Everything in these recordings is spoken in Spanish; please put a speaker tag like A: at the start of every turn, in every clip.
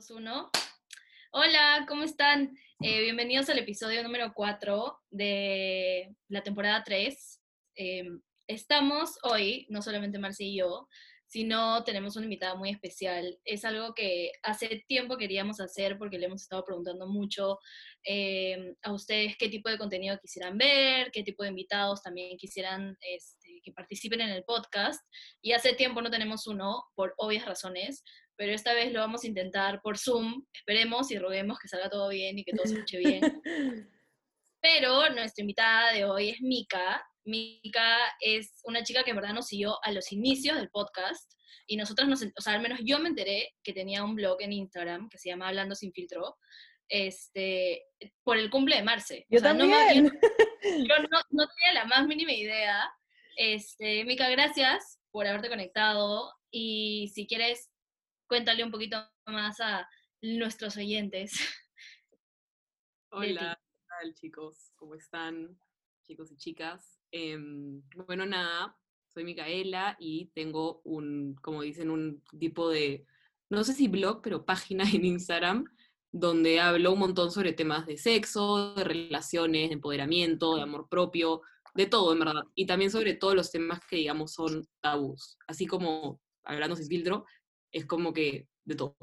A: 2, 1. Hola, ¿cómo están? Eh, bienvenidos al episodio número 4 de la temporada 3. Eh, estamos hoy, no solamente Marcia y yo, sino tenemos una invitada muy especial. Es algo que hace tiempo queríamos hacer porque le hemos estado preguntando mucho eh, a ustedes qué tipo de contenido quisieran ver, qué tipo de invitados también quisieran este, que participen en el podcast. Y hace tiempo no tenemos uno, por obvias razones, pero esta vez lo vamos a intentar por Zoom. Esperemos y roguemos que salga todo bien y que todo se escuche bien. Pero nuestra invitada de hoy es Mika. Mika es una chica que en verdad nos siguió a los inicios del podcast y nosotros nos, o sea, al menos yo me enteré que tenía un blog en Instagram que se llama Hablando sin filtro, este, por el cumple de Marce.
B: Yo también.
A: No, yo no, no, tenía la más mínima idea. Este, Mika, gracias por haberte conectado y si quieres cuéntale un poquito más a nuestros oyentes.
C: Hola, ¿qué tal chicos? ¿Cómo están chicos y chicas? Em, bueno, nada, soy Micaela y tengo un, como dicen, un tipo de, no sé si blog, pero página en Instagram donde hablo un montón sobre temas de sexo, de relaciones, de empoderamiento, de amor propio, de todo, en verdad. Y también sobre todos los temas que, digamos, son tabús. Así como, hablando sin filtro, es como que de todo.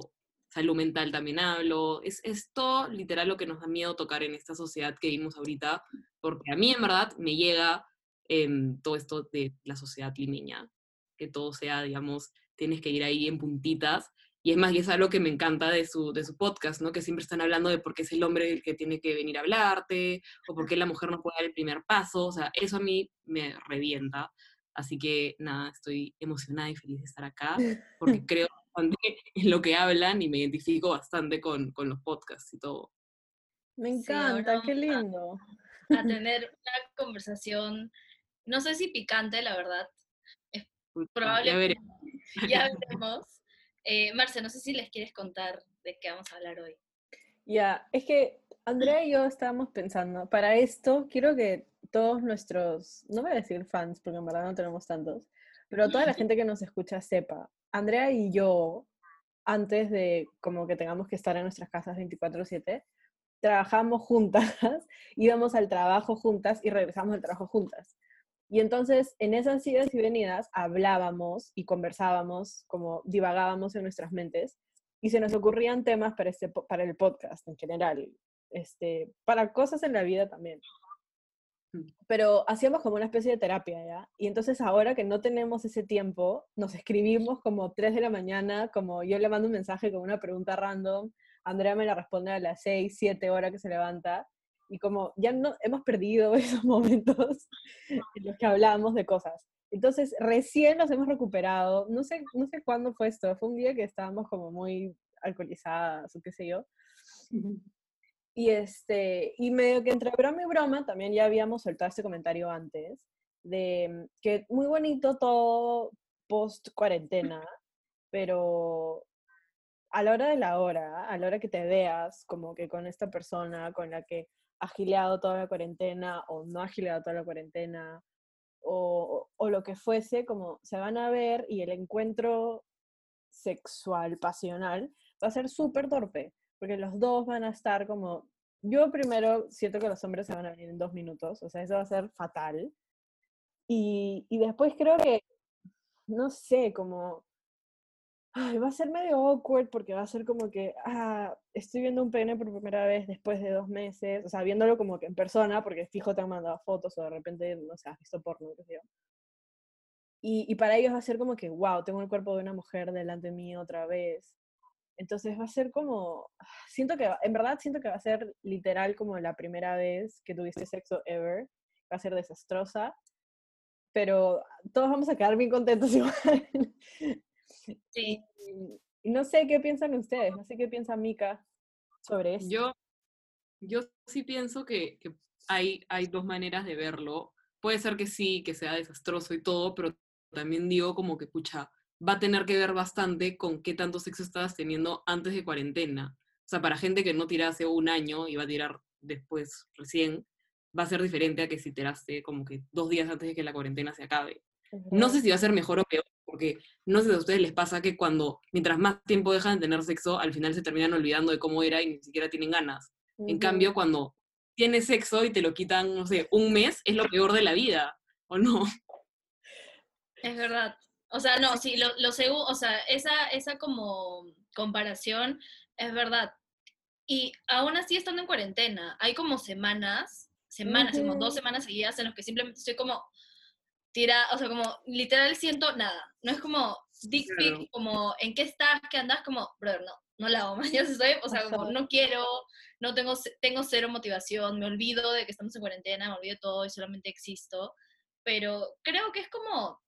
C: Salud mental también hablo, es, es todo literal lo que nos da miedo tocar en esta sociedad que vivimos ahorita, porque a mí en verdad me llega em, todo esto de la sociedad limeña, que todo sea, digamos, tienes que ir ahí en puntitas, y es más, y es algo que me encanta de su, de su podcast, ¿no? Que siempre están hablando de por qué es el hombre el que tiene que venir a hablarte, o por qué la mujer no puede dar el primer paso, o sea, eso a mí me revienta. Así que nada, estoy emocionada y feliz de estar acá, porque creo en lo que hablan y me identifico bastante con, con los podcasts y todo.
B: Me encanta, qué lindo.
A: A, tener una conversación, no sé si picante, la verdad. Es probable.
C: Ya veremos.
A: Ya veremos. Eh, Marce, no sé si les quieres contar de qué vamos a hablar hoy.
B: Ya, es que Andrea y yo estábamos pensando, para esto quiero que todos nuestros, no voy a decir fans, porque en verdad no tenemos tantos, pero toda la gente que nos escucha sepa, Andrea y yo, antes de como que tengamos que estar en nuestras casas 24/7, trabajamos juntas, íbamos al trabajo juntas y regresamos al trabajo juntas. Y entonces en esas idas y venidas hablábamos y conversábamos, como divagábamos en nuestras mentes y se nos ocurrían temas para, este, para el podcast en general, este, para cosas en la vida también. Pero hacíamos como una especie de terapia, ¿ya? Y entonces ahora que no tenemos ese tiempo, nos escribimos como 3 de la mañana, como yo le mando un mensaje con una pregunta random, Andrea me la responde a las 6, 7 horas que se levanta, y como ya no hemos perdido esos momentos en los que hablábamos de cosas. Entonces, recién nos hemos recuperado, no sé, no sé cuándo fue esto, fue un día que estábamos como muy alcoholizadas o qué sé yo. Y, este, y medio que entre broma y broma, también ya habíamos soltado este comentario antes, de mm, que muy bonito todo post cuarentena, pero a la hora de la hora, a la hora que te veas como que con esta persona con la que has gileado toda la cuarentena o no has gileado toda la cuarentena o, o, lo que fuese, como se van a ver y el encuentro sexual, pasional, va a ser súper torpe porque los dos van a estar como, yo primero siento que los hombres se van a venir en dos minutos, o sea, eso va a ser fatal. Y, y después creo que, no sé, como, ay, va a ser medio awkward porque va a ser como que, ah, estoy viendo un pene por primera vez después de dos meses, o sea, viéndolo como que en persona, porque fijo te han mandado fotos o de repente, no sé, visto porno, qué yo. Y, y para ellos va a ser como que, wow, tengo el cuerpo de una mujer delante mío otra vez. Entonces va a ser como, siento que, en verdad siento que va a ser literal como la primera vez que tuviste sexo ever, va a ser desastrosa, pero todos vamos a quedar bien contentos igual.
A: Sí.
B: Y no sé qué piensan ustedes, no sé qué piensa Mika sobre eso.
C: Yo, yo sí pienso que, que hay, hay dos maneras de verlo. Puede ser que sí, que sea desastroso y todo, pero también digo como que, pucha, va a tener que ver bastante con qué tanto sexo estabas teniendo antes de cuarentena. O sea, para gente que no tira hace un año y va a tirar después, recién, va a ser diferente a que si tiraste como que dos días antes de que la cuarentena se acabe. No sé si va a ser mejor o peor, porque no sé si a ustedes les pasa que cuando, mientras más tiempo dejan de tener sexo, al final se terminan olvidando de cómo era y ni siquiera tienen ganas. En cambio, cuando tienes sexo y te lo quitan, no sé, un mes, es lo peor de la vida, ¿o no?
A: Es verdad. O sea, no, sí, lo, lo seguro, o sea, esa, esa como comparación es verdad. Y aún así estando en cuarentena, hay como semanas, semanas, como dos semanas seguidas en los que simplemente estoy como tira, o sea, como literal siento nada. No es como dick pic, como en qué estás, qué andas, como, brother, no, no la hago más. Yo estoy, o sea, como no quiero, no tengo, tengo cero motivación, me olvido de que estamos en cuarentena, me olvido de todo y solamente existo. Pero creo que es como,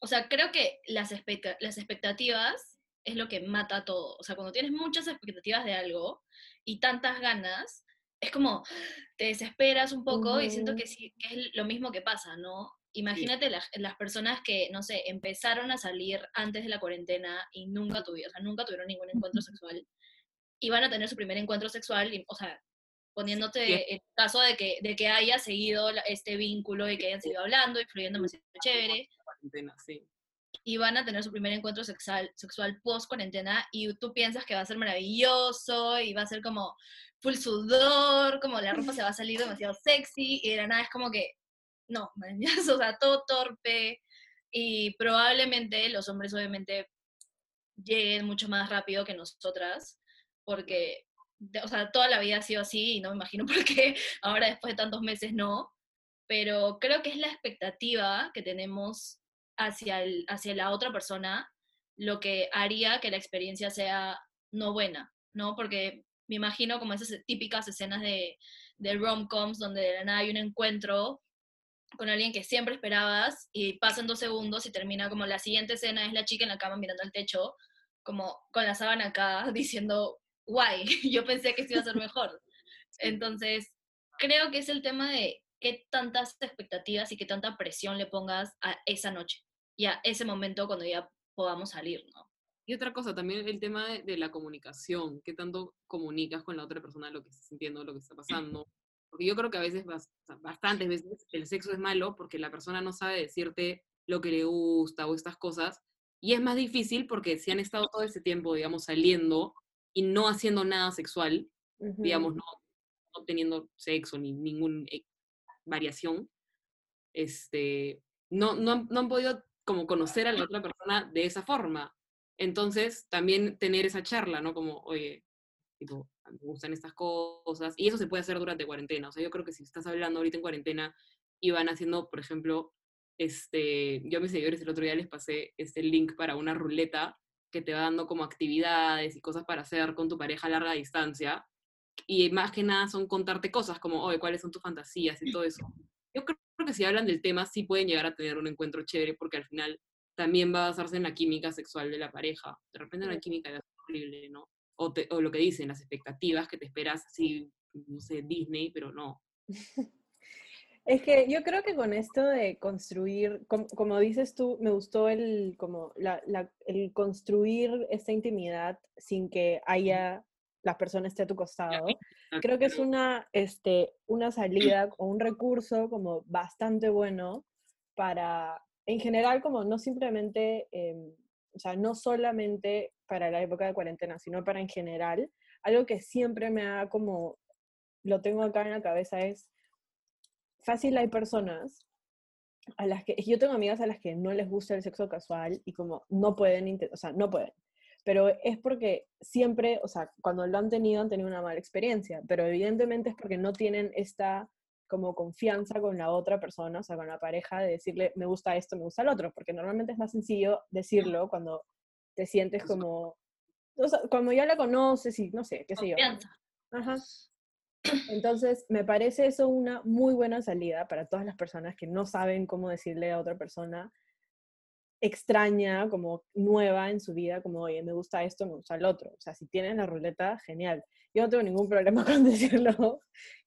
A: o sea, creo que las, las expectativas es lo que mata todo. O sea, cuando tienes muchas expectativas de algo y tantas ganas, es como te desesperas un poco y siento que, sí, que es lo mismo que pasa, ¿no? Imagínate las, las, personas que, no sé, empezaron a salir antes de la cuarentena y nunca tuvieron, o sea, nunca tuvieron ningún encuentro sexual y van a tener su primer encuentro sexual, y, o sea, poniéndote el caso de que, de que haya seguido este vínculo y que hayan seguido hablando y fluyendo muy chévere. Sí y van a tener su primer encuentro sexual, sexual post cuarentena y tú piensas que va a ser maravilloso y va a ser como full sudor, como la ropa se va a salir demasiado sexy y de nada es como que no, o sea, todo torpe. Y probablemente los hombres obviamente lleguen mucho más rápido que nosotras porque o sea, toda la vida ha sido así y no me imagino por qué ahora después de tantos meses no, pero creo que es la expectativa que tenemos hacia, el, hacia la otra persona lo que haría que la experiencia sea no buena, ¿no? Porque me imagino como esas típicas escenas de, de rom-coms donde de la nada hay un encuentro con alguien que siempre esperabas y pasan dos segundos y termina como la siguiente escena es la chica en la cama mirando al techo, como con la sábana acá diciendo, guay, yo pensé que esto iba a ser mejor. Entonces, creo que es el tema de qué tantas expectativas y qué tanta presión le pongas a esa noche y a ese momento cuando ya podamos salir, ¿no?
C: Y otra cosa, también el tema de, la comunicación, qué tanto comunicas con la otra persona lo que estás sintiendo, lo que está pasando. Porque yo creo que a veces, bastantes veces, el sexo es malo porque la persona no sabe decirte lo que le gusta o estas cosas. Y es más difícil porque si han estado todo ese tiempo, digamos, saliendo y no haciendo nada sexual, digamos, no, no, teniendo sexo ni ninguna eh, variación, este, no, no, no han podido como conocer a la otra persona de esa forma. Entonces, también tener esa charla, ¿no? Como, oye, tipo, me gustan estas cosas. Y eso se puede hacer durante cuarentena. O sea, yo creo que si estás hablando ahorita en cuarentena y van haciendo, por ejemplo, este, yo a mis seguidores el otro día les pasé este link para una ruleta que te va dando como actividades y cosas para hacer con tu pareja a larga distancia. Y más que nada son contarte cosas como, oye, cuáles son tus fantasías y todo eso. Yo creo que si hablan del tema sí pueden llegar a tener un encuentro chévere porque al final también va a basarse en la química sexual de la pareja. De repente la química es horrible, ¿no? O, o, lo que dicen, las expectativas que te esperas así, no sé, Disney, pero no.
B: Es que yo creo que con esto de construir, como, dices tú, me gustó el, como la, el construir esta intimidad sin que haya la persona esté a tu costado. Creo que es una, este, una salida o un recurso como bastante bueno para, en general, como no simplemente, em, o sea, no solamente para la época de cuarentena, sino para en general. Algo que siempre me ha como, lo tengo acá en la cabeza es, fácil hay personas a las que, yo tengo amigas a las que no les gusta el sexo casual y como no pueden, o sea, no pueden pero es porque siempre, o sea, cuando lo han tenido, han tenido una mala experiencia, pero evidentemente es porque no tienen esta como confianza con la otra persona, o sea, con la pareja, de decirle, me gusta esto, me gusta el otro, porque normalmente es más sencillo decirlo cuando te sientes como, o sea, como ya la conoces y no sé, qué sé yo. Ajá. Entonces, me parece eso una muy buena salida para todas las personas que no saben cómo decirle a otra persona, extraña, como nueva en su vida, como, oye, me gusta esto, me gusta el otro. O sea, si tienen la ruleta, genial. Yo no tengo ningún problema con decirlo,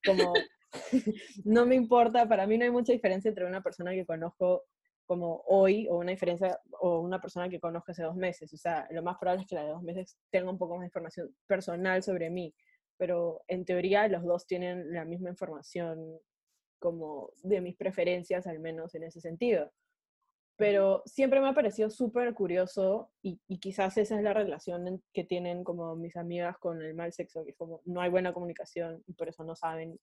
B: como, no me importa, para mí no hay mucha diferencia entre una persona que conozco como hoy o una diferencia o una persona que conozco hace dos meses. O sea, lo más probable es que la de dos meses tenga un poco más de información personal sobre mí, pero en teoría los dos tienen la misma información como de mis preferencias, al menos en ese sentido. pero siempre me ha parecido súper curioso y, y quizás esa es la relación que tienen como mis amigas con el mal sexo, que es como no hay buena comunicación y por eso no saben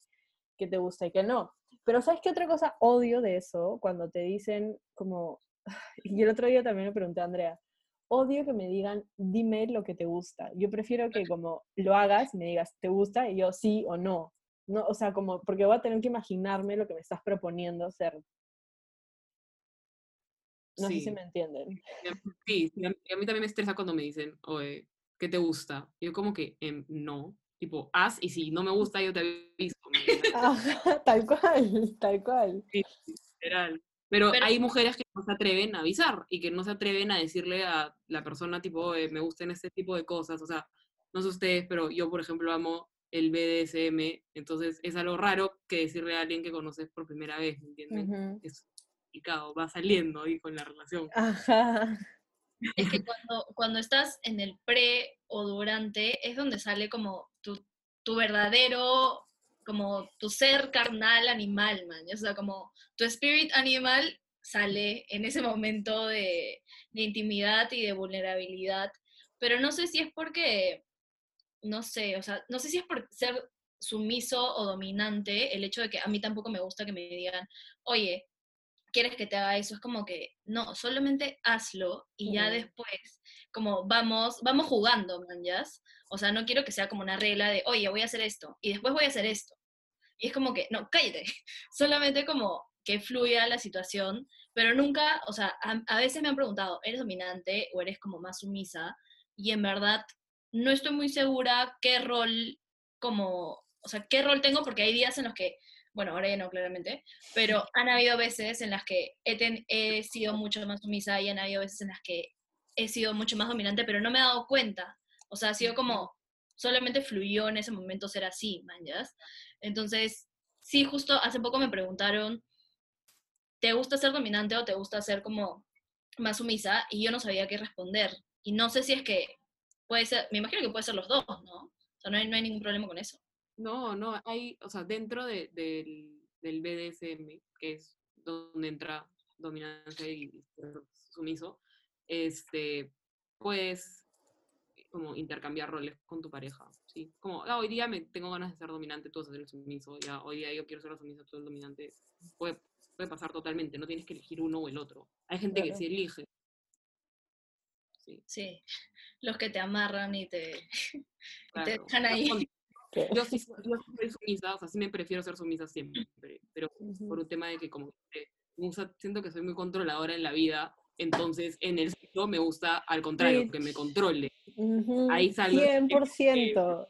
B: qué te gusta y qué no. Pero ¿sabes qué otra cosa odio de eso? Cuando te dicen como, y el otro día también me pregunté a Andrea, odio que me digan, dime lo que te gusta. Yo prefiero que como lo hagas me digas, ¿te gusta? Y yo sí o no. No, o sea, como, porque voy a tener que imaginarme lo que me estás proponiendo ser. No sé si
C: Sí.
B: me entienden.
C: Sí, sí, a mí, también me estresa cuando me dicen, oye, ¿qué te gusta? Yo como que, "Em, no, tipo, haz y si no me gusta yo te aviso.
B: tal cual, tal cual.
C: literal. Pero,
A: Pero-
C: hay mujeres que no se atreven a avisar y que no se atreven a decirle a la persona tipo, oye, me gustan este tipo de cosas. O sea, no sé ustedes, pero yo, por ejemplo, amo el BDSM, entonces es algo raro que decirle a alguien que conoces por primera vez, ¿me entienden?
B: Ujú.
C: Es complicado, va saliendo ahí con la relación.
B: Ajá.
A: Es que cuando, cuando estás en el pre o durante es donde sale como tu, tu verdadero, como tu ser carnal animal, man. O sea, como tu spirit animal sale en ese momento de, de intimidad y de vulnerabilidad. Pero no sé si es porque, no sé, o sea, no sé si es por ser sumiso o dominante el hecho de que a mí tampoco me gusta que me digan, oye, quieres que te haga eso, es como que no, solamente hazlo y ya
B: Ujú.
A: después, como vamos, vamos jugando, man, ¿yas? O sea, no quiero que sea como una regla de, oye, voy a hacer esto y después voy a hacer esto. Y es como que, no, cállate, solamente como que fluya la situación, pero nunca, o sea, a, a veces me han preguntado, ¿eres dominante o eres como más sumisa? Y en verdad no estoy muy segura qué rol, como, o sea, qué rol tengo, porque hay días en los que, bueno, ahora ya no, claramente, pero han habido veces en las que he, ten- he sido mucho más sumisa y han habido veces en las que he sido mucho más dominante, pero no me he dado cuenta. O sea, ha sido como, solamente fluyó en ese momento ser así, man. Entonces, sí, justo hace poco me preguntaron, ¿te gusta ser dominante o te gusta ser como más sumisa? Y yo no sabía qué responder. Y no sé si es que puede ser, me imagino que puede ser los dos, ¿no? O sea, no hay, no hay ningún problema con eso.
C: No, no, hay, o sea, dentro de- del, del BDSM, que es donde entra dominancia y sumiso, este, puedes como intercambiar roles con tu pareja, ¿sí? Como, "Ah, hoy día me tengo ganas de ser dominante, tú vas a ser el sumiso, ya, hoy día yo quiero ser la sumisa, tú el dominante, puede, puede pasar totalmente, no tienes que elegir uno o el otro. Hay gente que
B: Claro.
C: sí elige. Sí,
A: Sí, los que te amarran y te, y te
C: claro.
A: dejan ahí.
C: Yo sí, soy- yo soy sumisa, o sea, sí me prefiero ser sumisa siempre, pero
B: Ujú.
C: por un tema de que como que me gusta- siento que soy muy controladora en la vida, entonces en el sexo me gusta al contrario,
B: Sí.
C: que me controle.
B: Ujú,
C: Ahí salgo-
B: 100%,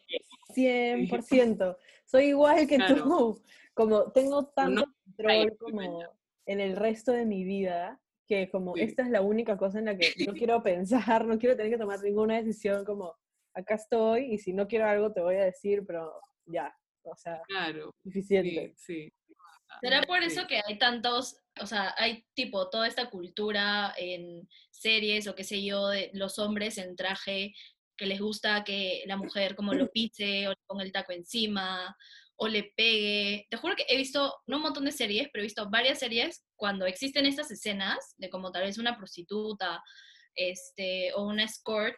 B: 100%. Soy igual que
C: Claro.
B: tú. Como tengo
C: Pero no
B: tanto control como en el resto de mi vida, que como
C: Sí.
B: esta es la única cosa en la que no quiero pensar, no quiero tener que tomar ninguna decisión, como acá estoy y si no quiero algo te voy a decir, pero ya, o sea,
C: Claro,
B: suficiente.
C: sí, sí.
A: ¿Será por
C: Sí.
A: eso que hay tantos, o sea, hay tipo toda esta cultura en series o qué sé yo, de los hombres en traje que les gusta que la mujer como lo pise o le ponga el taco encima o le pegue? Te juro que he visto, no un montón de series, pero he visto varias series cuando existen estas escenas de como tal vez una prostituta este, o una escort,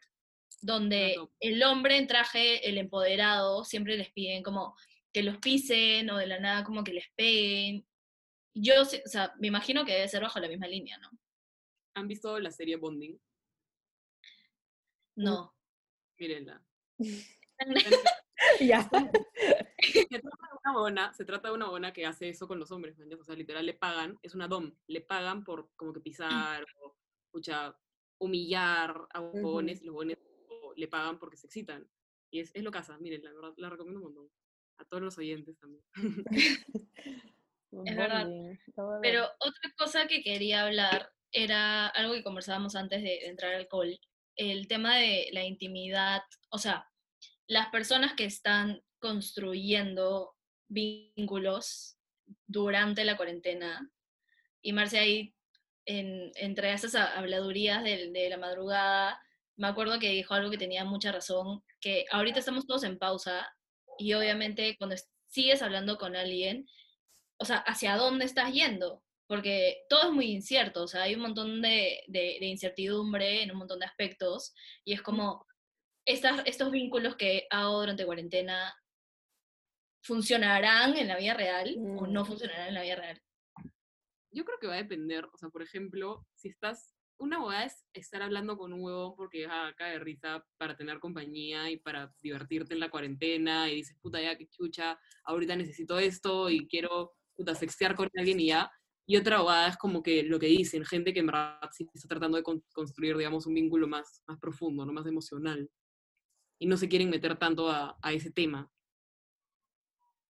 A: donde el hombre en traje, el empoderado, siempre les piden como que los pisen o de la nada como que les peguen. Yo, o sea, me imagino que debe ser bajo la misma línea, ¿no?
C: ¿Han visto la serie Bonding?
A: No.
C: Mírenla.
B: Ya.
C: Se trata de una bona, se trata de una bona que hace eso con los hombres, ¿me entiendes? O sea, literal le pagan, es una dom, le pagan por como que pisar o, pucha, humillar a huevones, y los o le pagan porque se excitan. Y es, es lo casa, miren, la verdad, la recomiendo un montón. A todos los oyentes también.
A: Es verdad. Pero otra cosa que quería hablar era algo que conversábamos antes de, de entrar al call, el tema de la intimidad, o sea, las personas que están construyendo vínculos durante la cuarentena, y Marcia ahí, en- entre esas ha- habladurías del- de, la madrugada, me acuerdo que dijo algo que tenía mucha razón, que ahorita estamos todos en pausa, y obviamente cuando es- sigues hablando con alguien, o sea, ¿hacia dónde estás yendo? porque todo es muy incierto, o sea, hay un montón de, de, de incertidumbre en un montón de aspectos, y es como estas, estos vínculos que hago durante cuarentena funcionarán en la vida real o no
B: Mm.
A: funcionarán en la vida real.
C: Yo creo que va a depender, o sea, por ejemplo, si estás, una boda es estar hablando con un huevón porque es acá de risa para tener compañía y para divertirte en la cuarentena y dices, puta, ya que chucha, ahorita necesito esto y quiero, puta, sextear con alguien y ya. Y otra boda es como que lo que dicen, gente que en verdad está tratando de con- construir, digamos, un vínculo más, más profundo, ¿no? más emocional. Y no se quieren meter tanto a, a ese tema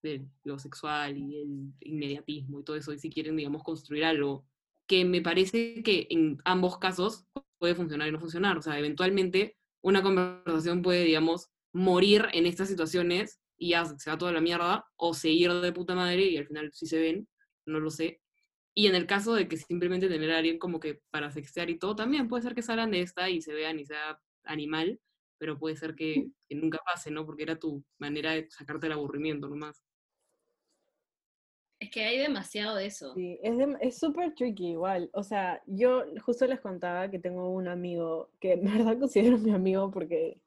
C: de lo sexual y el inmediatismo y todo eso, y si quieren, digamos, construir algo que me parece que en ambos casos puede funcionar y no funcionar. O sea, eventualmente una conversación puede, digamos, morir en estas situaciones y ya se va toda la mierda, o seguir de puta madre y al final sí se ven, no lo sé. Y en el caso de que simplemente tener a alguien como que para sextear y todo, también puede ser que salgan de esta y se vean y sea animal, pero puede ser que, que nunca pase, ¿no? Porque era tu manera de sacarte el aburrimiento nomás.
A: Es que hay demasiado de eso.
B: Sí, es súper tricky igual. O sea, yo justo les contaba que tengo un amigo que en verdad considero mi amigo porque,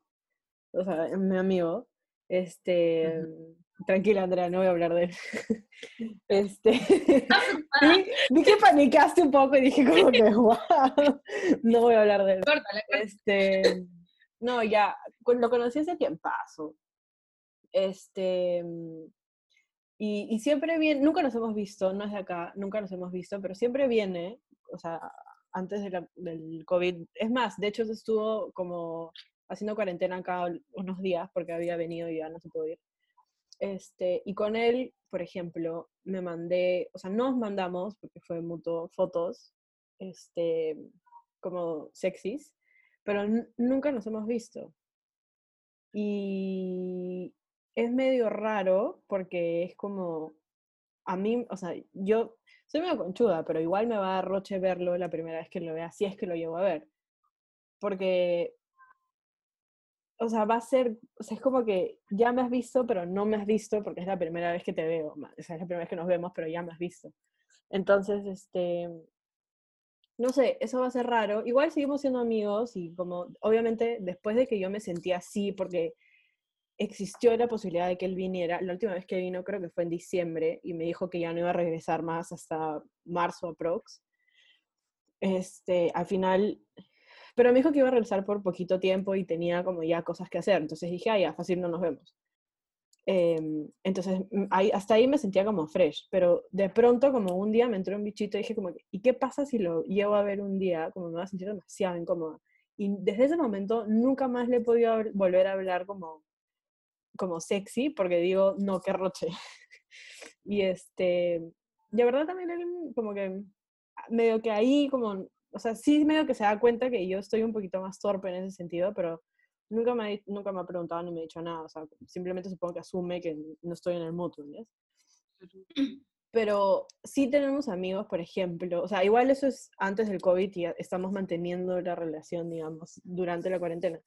B: o sea, es mi amigo. Este, tranquila Andrea, no voy a hablar de él. Este, vi, vi que panicaste un poco y dije como que, wow, no voy a hablar de él. Este, no, ya, lo conocí hace tiempazo. Este, mm, y, y siempre viene, nunca nos hemos visto, no es de acá, nunca nos hemos visto, pero siempre viene, o sea, antes de la- del COVID. Es más, de hecho, estuvo como haciendo cuarentena acá unos días porque había venido y ya no se pudo ir. Este, y con él, por ejemplo, me mandé, o sea, nos mandamos, porque fue mutuo, fotos, este, como sexys, pero nunca nos hemos visto. Y es medio raro porque es como, a mí, o sea, yo soy medio conchuda, pero igual me va a dar roche verlo la primera vez que lo vea, si es que lo llevo a ver. Porque, o sea, va a ser, o sea, es como que ya me has visto, pero no me has visto porque es la primera vez que te veo, o sea, es la primera vez que nos vemos, pero ya me has visto. Entonces, este, no sé, eso va a ser raro. Igual seguimos siendo amigos y como, obviamente, después de que yo me sentí así, porque existió la posibilidad de que él viniera, la última vez que vino creo que fue en diciembre y me dijo que ya no iba a regresar más hasta marzo aprox. Este, al final, pero me dijo que iba a regresar por poquito tiempo y tenía como ya cosas que hacer, entonces dije, ah, ya, fácil, no nos vemos. Em, entonces, mm, ahí, hasta ahí me sentía como fresh, pero de pronto como un día me entró un bichito y dije como, ¿y qué pasa si lo llevo a ver un día? Como me va a sentir demasiado incómoda. Y desde ese momento nunca más le he podido volver a hablar como, como sexy, porque digo, no, qué roche. y este, de verdad también él como que medio que ahí como, o sea, sí medio que se da cuenta que yo estoy un poquito más torpe en ese sentido, pero nunca me, ha nunca me ha preguntado ni me ha dicho nada, o sea, simplemente supongo que asume que no estoy en el ¿entiendes? Pero sí tenemos amigos, por ejemplo, o sea, igual eso es antes del COVID y estamos manteniendo la relación, digamos, durante la cuarentena.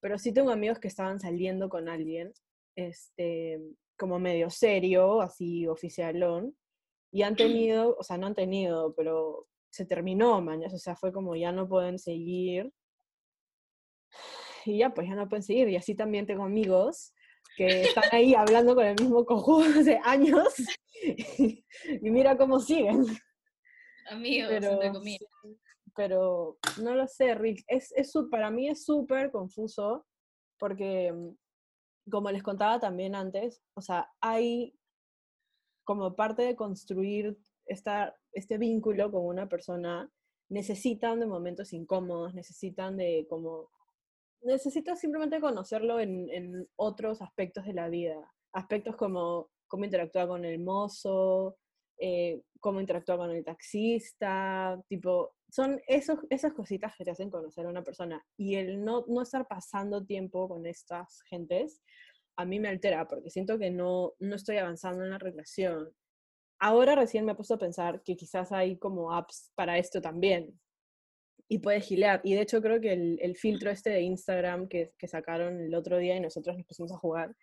B: Pero sí tengo amigos que estaban saliendo con alguien, este, como medio serio, así oficialón, y han tenido, o sea, no han tenido, pero se terminó, mañas, o sea, fue como ya no pueden seguir. Y ya, pues ya no pueden seguir. Y así también tengo amigos que están ahí hablando con el mismo cojudo hace años y mira cómo siguen.
A: Amigos,
B: Pero,
A: entre comillas.
B: pero no lo sé, Rick. Es, es, para mí es súper confuso porque, mm, como les contaba también antes, o sea, hay como parte de construir esta, este vínculo con una persona, necesitan de momentos incómodos, necesitan de como, necesitas simplemente conocerlo en, en otros aspectos de la vida, aspectos como cómo interactúa con el mozo, eh, cómo interactúa con el taxista, tipo, son esos, esas cositas que te hacen conocer a una persona. Y el no, no estar pasando tiempo con estas gentes, a mí me altera, porque siento que no, no estoy avanzando en la relación. Ahora recién me he puesto a pensar que quizás hay como apps para esto también. Y puedes gilear. Y de hecho creo que el, el filtro este de Instagram que, que sacaron el otro día y nosotros nos pusimos a jugar,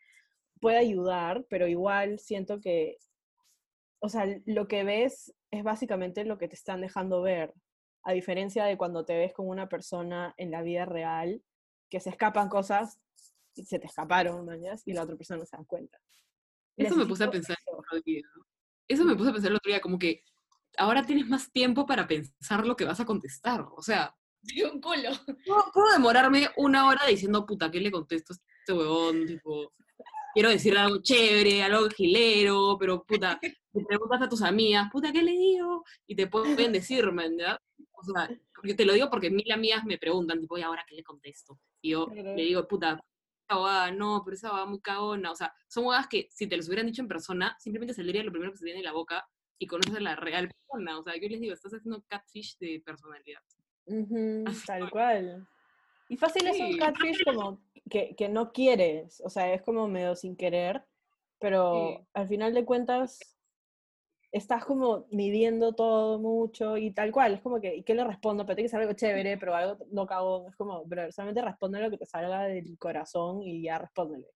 B: puede ayudar, pero igual siento que, o sea, lo que ves es básicamente lo que te están dejando ver, a diferencia de cuando te ves con una persona en la vida real, que se escapan cosas y se te escaparon, mañas, y la otra persona no se da cuenta.
C: Eso me puse a pensar el
B: eso.
C: otro día. Eso me puse a pensar el otro día, como que ahora tienes más tiempo para pensar lo que vas a contestar. O sea,
A: Sí, un culo.
C: puedo, puedo demorarme una hora diciendo, puta, ¿qué le contesto a este huevón? Tipo, quiero decir algo chévere, algo gilero, pero puta, te preguntas a tus amigas, puta, ¿qué le digo? Y te pueden decir, man, ¿ya? O sea, yo te lo digo porque mil amigas me preguntan, tipo, ¿y ahora qué le contesto? Y yo
B: Claro.
C: le digo, puta, esa huevada, no, pero esa huevada muy cagona. O sea, son huevadas que si te los hubieran dicho en persona, simplemente saldría lo primero que se te viene en la boca y conoces a la real persona. O sea, yo les digo, estás haciendo catfish de personalidad.
B: Tal cual. Y fácil es un
C: Sí.
B: catfish como que, que no quieres, o sea, es como medio sin querer, pero
C: Sí.
B: al final de cuentas estás como midiendo todo mucho y tal cual, es como que, ¿y qué le respondo? Pero tiene que ser algo chévere, pero algo no cago, es como, bro, solamente responde lo que te salga del corazón y ya respóndele.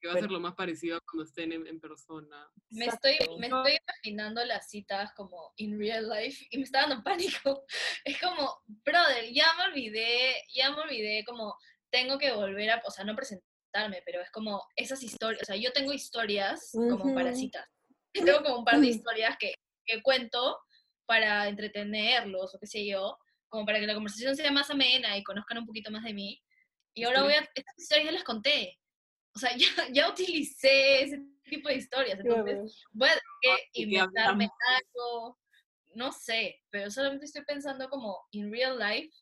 C: Que va a
B: Pero-
C: ser lo más parecido a cuando estén en, en persona.
A: Me estoy, me estoy imaginando las citas como in real life y me está dando pánico. Es como, brother, ya me olvidé, ya me olvidé como tengo que volver a, o sea, no presentarme, pero es como esas historias, o sea, yo tengo historias como para citas. Tengo como un par de historias que, que cuento para entretenerlos o qué sé yo, como para que la conversación sea más amena y conozcan un poquito más de mí. Y ahora voy a, estas historias ya las conté. O sea, ya, ya utilicé ese tipo de historias. Entonces, voy a tener que
C: ¿y qué
A: inventarme algo, no sé, pero solamente estoy pensando como in real life,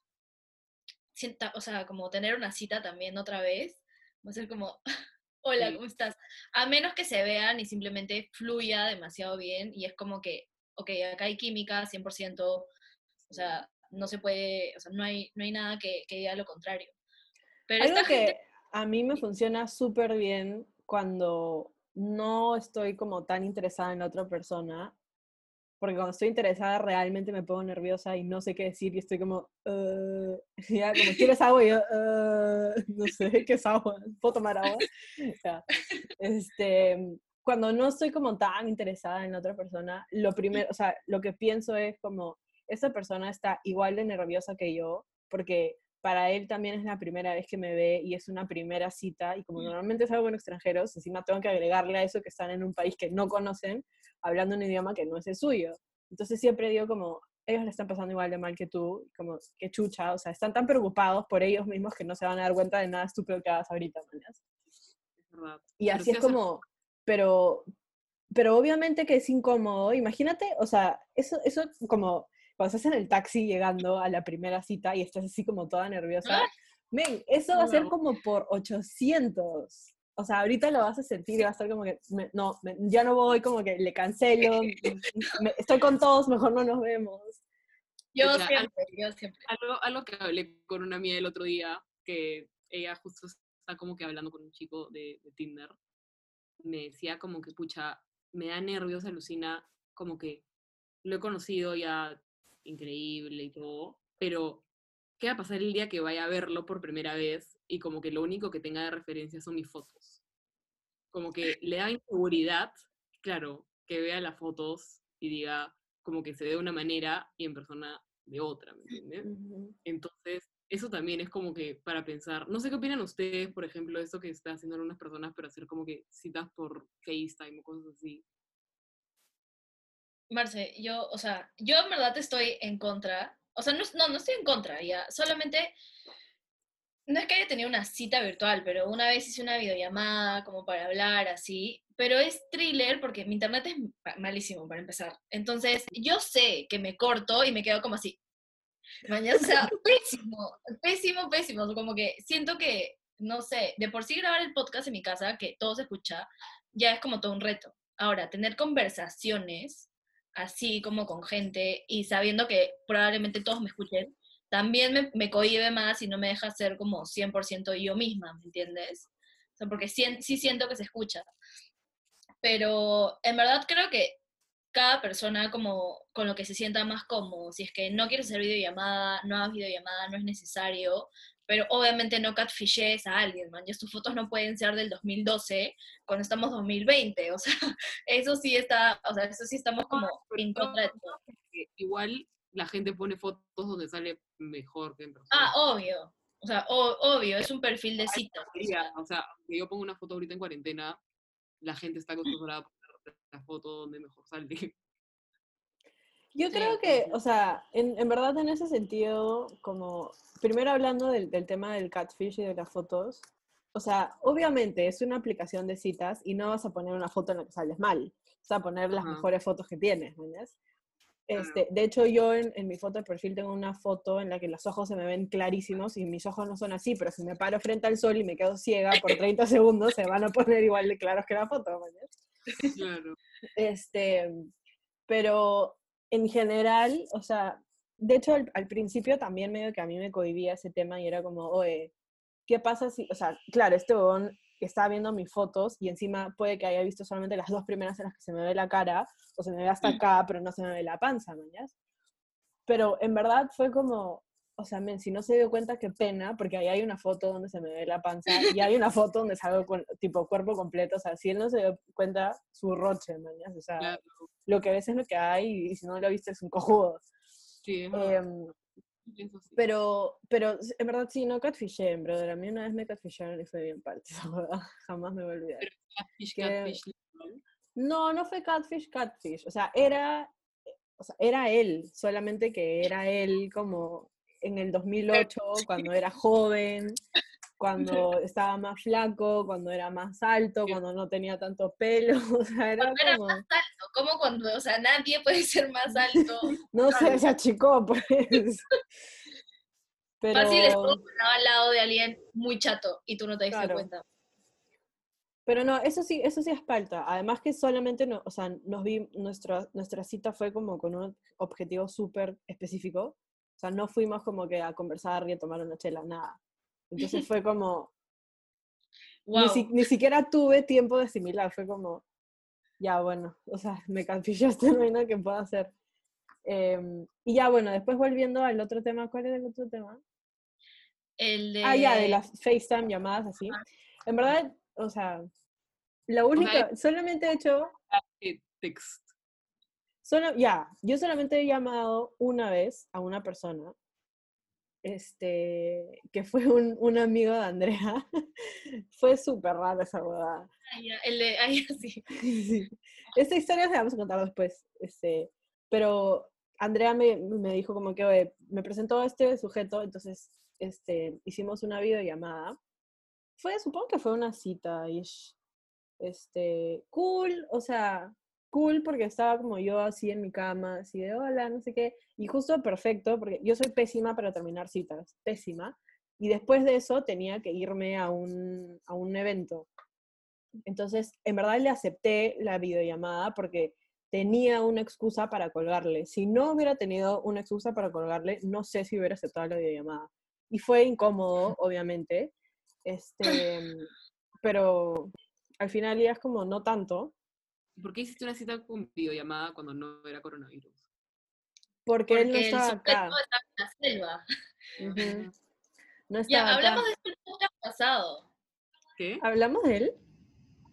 A: sienta- o sea, como tener una cita también otra vez, va a ser como, hola. ¿cómo estás? A menos que se vean y simplemente fluya demasiado bien y es como que, ok, acá hay química 100%, o sea, no se puede, o sea, no hay, no hay nada que, que diga lo contrario. Pero
B: Algo
A: esta
B: que
A: gente,
B: a mí me funciona súper bien cuando no estoy como tan interesada en la otra persona, porque cuando estoy interesada realmente me pongo nerviosa y no sé qué decir y estoy como, "Uh", ya, como, ¿quieres agua? Y yo, "Uh", no sé, ¿qué es agua? ¿Puedo tomar agua? Ya. Este, cuando no estoy como tan interesada en otra persona, lo primero, o sea, lo que pienso es como, esta persona está igual de nerviosa que yo, porque para él también es la primera vez que me ve y es una primera cita, y como normalmente salgo con extranjeros, encima tengo que agregarle a eso que están en un país que no conocen, hablando un idioma que no es el suyo. Entonces siempre digo como, ellos le están pasando igual de mal que tú, como, que chucha, o sea, están tan preocupados por ellos mismos que no se van a dar cuenta de nada estúpido que hagas ahorita, mañas.
C: Es verdad.
B: Y así
C: sí
B: es como, pero, pero obviamente que es incómodo. Imagínate, o sea, eso, eso como cuando estás en el taxi llegando a la primera cita y estás así como toda nerviosa.
A: ¡Ah!
B: Men, eso va a ser como por 800. O sea, ahorita lo vas a sentir y va a estar como que, me- no, me- ya no voy, como que le cancelo, me- estoy con todos, mejor no nos vemos.
A: yo siempre, yo siempre.
C: algo, algo que hablé con una amiga el otro día, que ella justo está como que hablando con un chico de, de Tinder, me decía como que, pucha, me da nervios, alucina, como que lo he conocido ya increíble y todo, pero ¿qué va a pasar el día que vaya a verlo por primera vez y como que lo único que tenga de referencia son mis fotos? Como que le da inseguridad, claro, que vea las fotos y diga como que se ve de una manera y en persona de otra, ¿me entiendes? Entonces, eso también es como que para pensar. No sé qué opinan ustedes, por ejemplo, esto que están haciendo algunas personas, pero hacer como que citas por FaceTime o cosas así.
A: Marce, yo, o sea, yo en verdad estoy en contra. O sea, no, no, no estoy en contra, ya. Solamente, no es que haya tenido una cita virtual, pero una vez hice una videollamada como para hablar así. Pero es thriller porque mi internet es ma- malísimo para empezar. Entonces, yo sé que me corto y me quedo como así. Mañana, o sea, pésimo, pésimo, pésimo. Como que siento que, no sé, de por sí grabar el podcast en mi casa, que todo se escucha, ya es como todo un reto. Ahora, tener conversaciones así como con gente y sabiendo que probablemente todos me escuchen, también me, me cohíbe más y no me deja ser como 100% yo misma, ¿me entiendes? O sea, porque sí, sí siento que se escucha. Pero en verdad creo que cada persona como con lo que se sienta más cómodo. Si es que no quieres hacer videollamada, no hagas videollamada, no es necesario. Pero obviamente no catfishes a alguien, man. Tus fotos no pueden ser del 2012 cuando estamos 2020, o sea, eso sí está, o sea, eso sí estamos como en contra de todo.
C: Igual la gente pone fotos donde sale mejor que en persona.
A: Ah, obvio. O sea, obvio, es un perfil de cita.
C: O sea, que yo pongo una foto ahorita en cuarentena, la gente está acostumbrada a poner la foto donde mejor sale.
B: Yo creo que, o sea, en, en, verdad en ese sentido, como, primero hablando del, del, tema del catfish y de las fotos, o sea, obviamente es una aplicación de citas y no vas a poner una foto en la que sales mal, vas a poner las mejores fotos que tienes, ¿no? Este, de hecho, yo en, en, mi foto de perfil tengo una foto en la que los ojos se me ven clarísimos y mis ojos no son así, pero si me paro frente al sol y me quedo ciega por 30 segundos, se van a poner igual de claros que la foto,
C: Claro.
B: Este, pero en general, o sea, de hecho al, al, principio también medio que a mí me cohibía ese tema y era como, oye, ¿qué pasa si, o sea, claro, este bobón estaba viendo mis fotos y encima puede que haya visto solamente las dos primeras en las que se me ve la cara o se me ve hasta acá, pero no se me ve la panza, ¿mañas? Pero en verdad fue como, o sea, men, si no se dio cuenta, qué pena, porque ahí hay una foto donde se me ve la panza y hay una foto donde salgo con, tipo, cuerpo completo, o sea, si él no se dio cuenta, su roche, mañas, o sea, claro. lo que ves es lo que hay y si no lo viste es un cojudo.
C: Sí,
B: eh, pero, pero en verdad sí, no catfishé, brother. A mí una vez me catfisharon y fue bien parte Jamás me voy a olvidar.
C: ¿Pero catfish, que... catfish?
B: No, no fue catfish, catfish. O sea, era, o sea, era él, solamente que era él como en el 2008, cuando era joven, cuando estaba más flaco, cuando era más alto, cuando no tenía tanto pelo, o sea, era
A: cuando era más alto, como cuando, o sea, nadie puede ser más alto.
B: no sé, se achicó, pues.
A: Pero... Fácil estuvo al lado de alguien muy chato y tú no te diste claro. cuenta.
B: Pero no, eso sí, eso sí es falta. Además que solamente, no, o sea, nos vi, nuestra, nuestra cita fue como con un objetivo súper específico. O sea, no fuimos como que a conversar y a tomar una chela, nada. Entonces fue como...
A: Wow.
B: Ni, si, ni, siquiera tuve tiempo de asimilar, fue como, ya bueno, o sea, me canfillaste, no hay nada que pueda hacer. Eh, y ya bueno, después volviendo al otro tema, ¿cuál era el otro tema?
A: El de...
B: Ah, ya, de las FaceTime llamadas así. Ah. En verdad, o sea, la única, okay. solamente he hecho...
C: Text.
B: Solo, ya, yo solamente he llamado una vez a una persona este, que fue un, un amigo de Andrea. fue súper rara esa boda.
A: Ay, el de, ay, sí.
B: sí. Esta historia se la vamos a contar después. Este, pero Andrea me, me dijo como que, oye, me presentó a este sujeto, entonces este, hicimos una videollamada. Fue, supongo que fue una cita, ish. Este, cool, o sea, cool porque estaba como yo así en mi cama, así de hola, no sé qué, y justo perfecto, porque yo soy pésima para terminar citas, pésima, y después de eso tenía que irme a un, a un evento. Entonces, en verdad le acepté la videollamada porque tenía una excusa para colgarle. Si no hubiera tenido una excusa para colgarle, no sé si hubiera aceptado la videollamada. Y fue incómodo, obviamente, este, pero al final ya es como no tanto,
C: ¿Por qué hiciste una cita con videollamada cuando no era coronavirus?
B: Porque,
A: Porque
B: él no estaba
A: el
B: acá.
A: estaba en la selva.
B: Uh -huh. No estaba
A: Ya,
B: acá.
A: hablamos de esto el podcast pasado.
C: ¿Qué?
B: ¿Hablamos de él?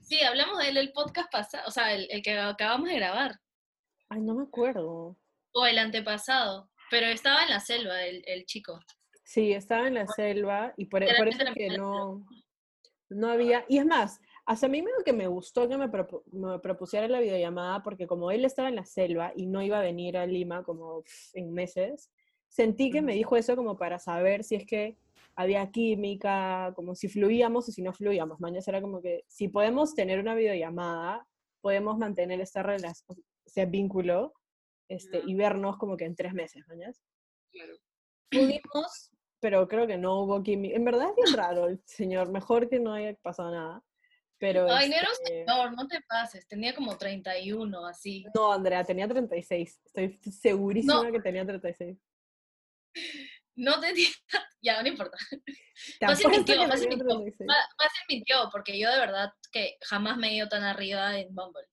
A: Sí, hablamos de él el podcast pasado, o sea, el, el que acabamos de grabar.
B: Ay, no me acuerdo.
A: O el antepasado. Pero estaba en la selva el, el chico.
B: Sí, estaba en la selva y por, por eso que no, no había... Y es más, hasta a mí medio que me gustó que me, propu- me propusiera la videollamada porque como él estaba en la selva y no iba a venir a Lima como pff, en meses, sentí que me dijo eso como para saber si es que había química, como si fluíamos o si no fluíamos. Mañana era como que si podemos tener una videollamada, podemos mantener esta relación, ese vínculo este, y vernos como que en tres meses, mañana.
C: Claro.
B: Pudimos, pero creo que no hubo química. En verdad es bien raro el señor, mejor que no haya pasado nada. Pero
A: Ay, no era un
B: este,
A: señor, no te pases. Tenía como 31, así.
B: No, Andrea, tenía 36. Estoy segurísima que tenía 36.
A: No tenía. Ya, no importa. Fácil mintió, fácil mintió.
B: 36.
A: Fa- Fácil mintió, porque yo de verdad que jamás me he ido tan arriba en Bumble.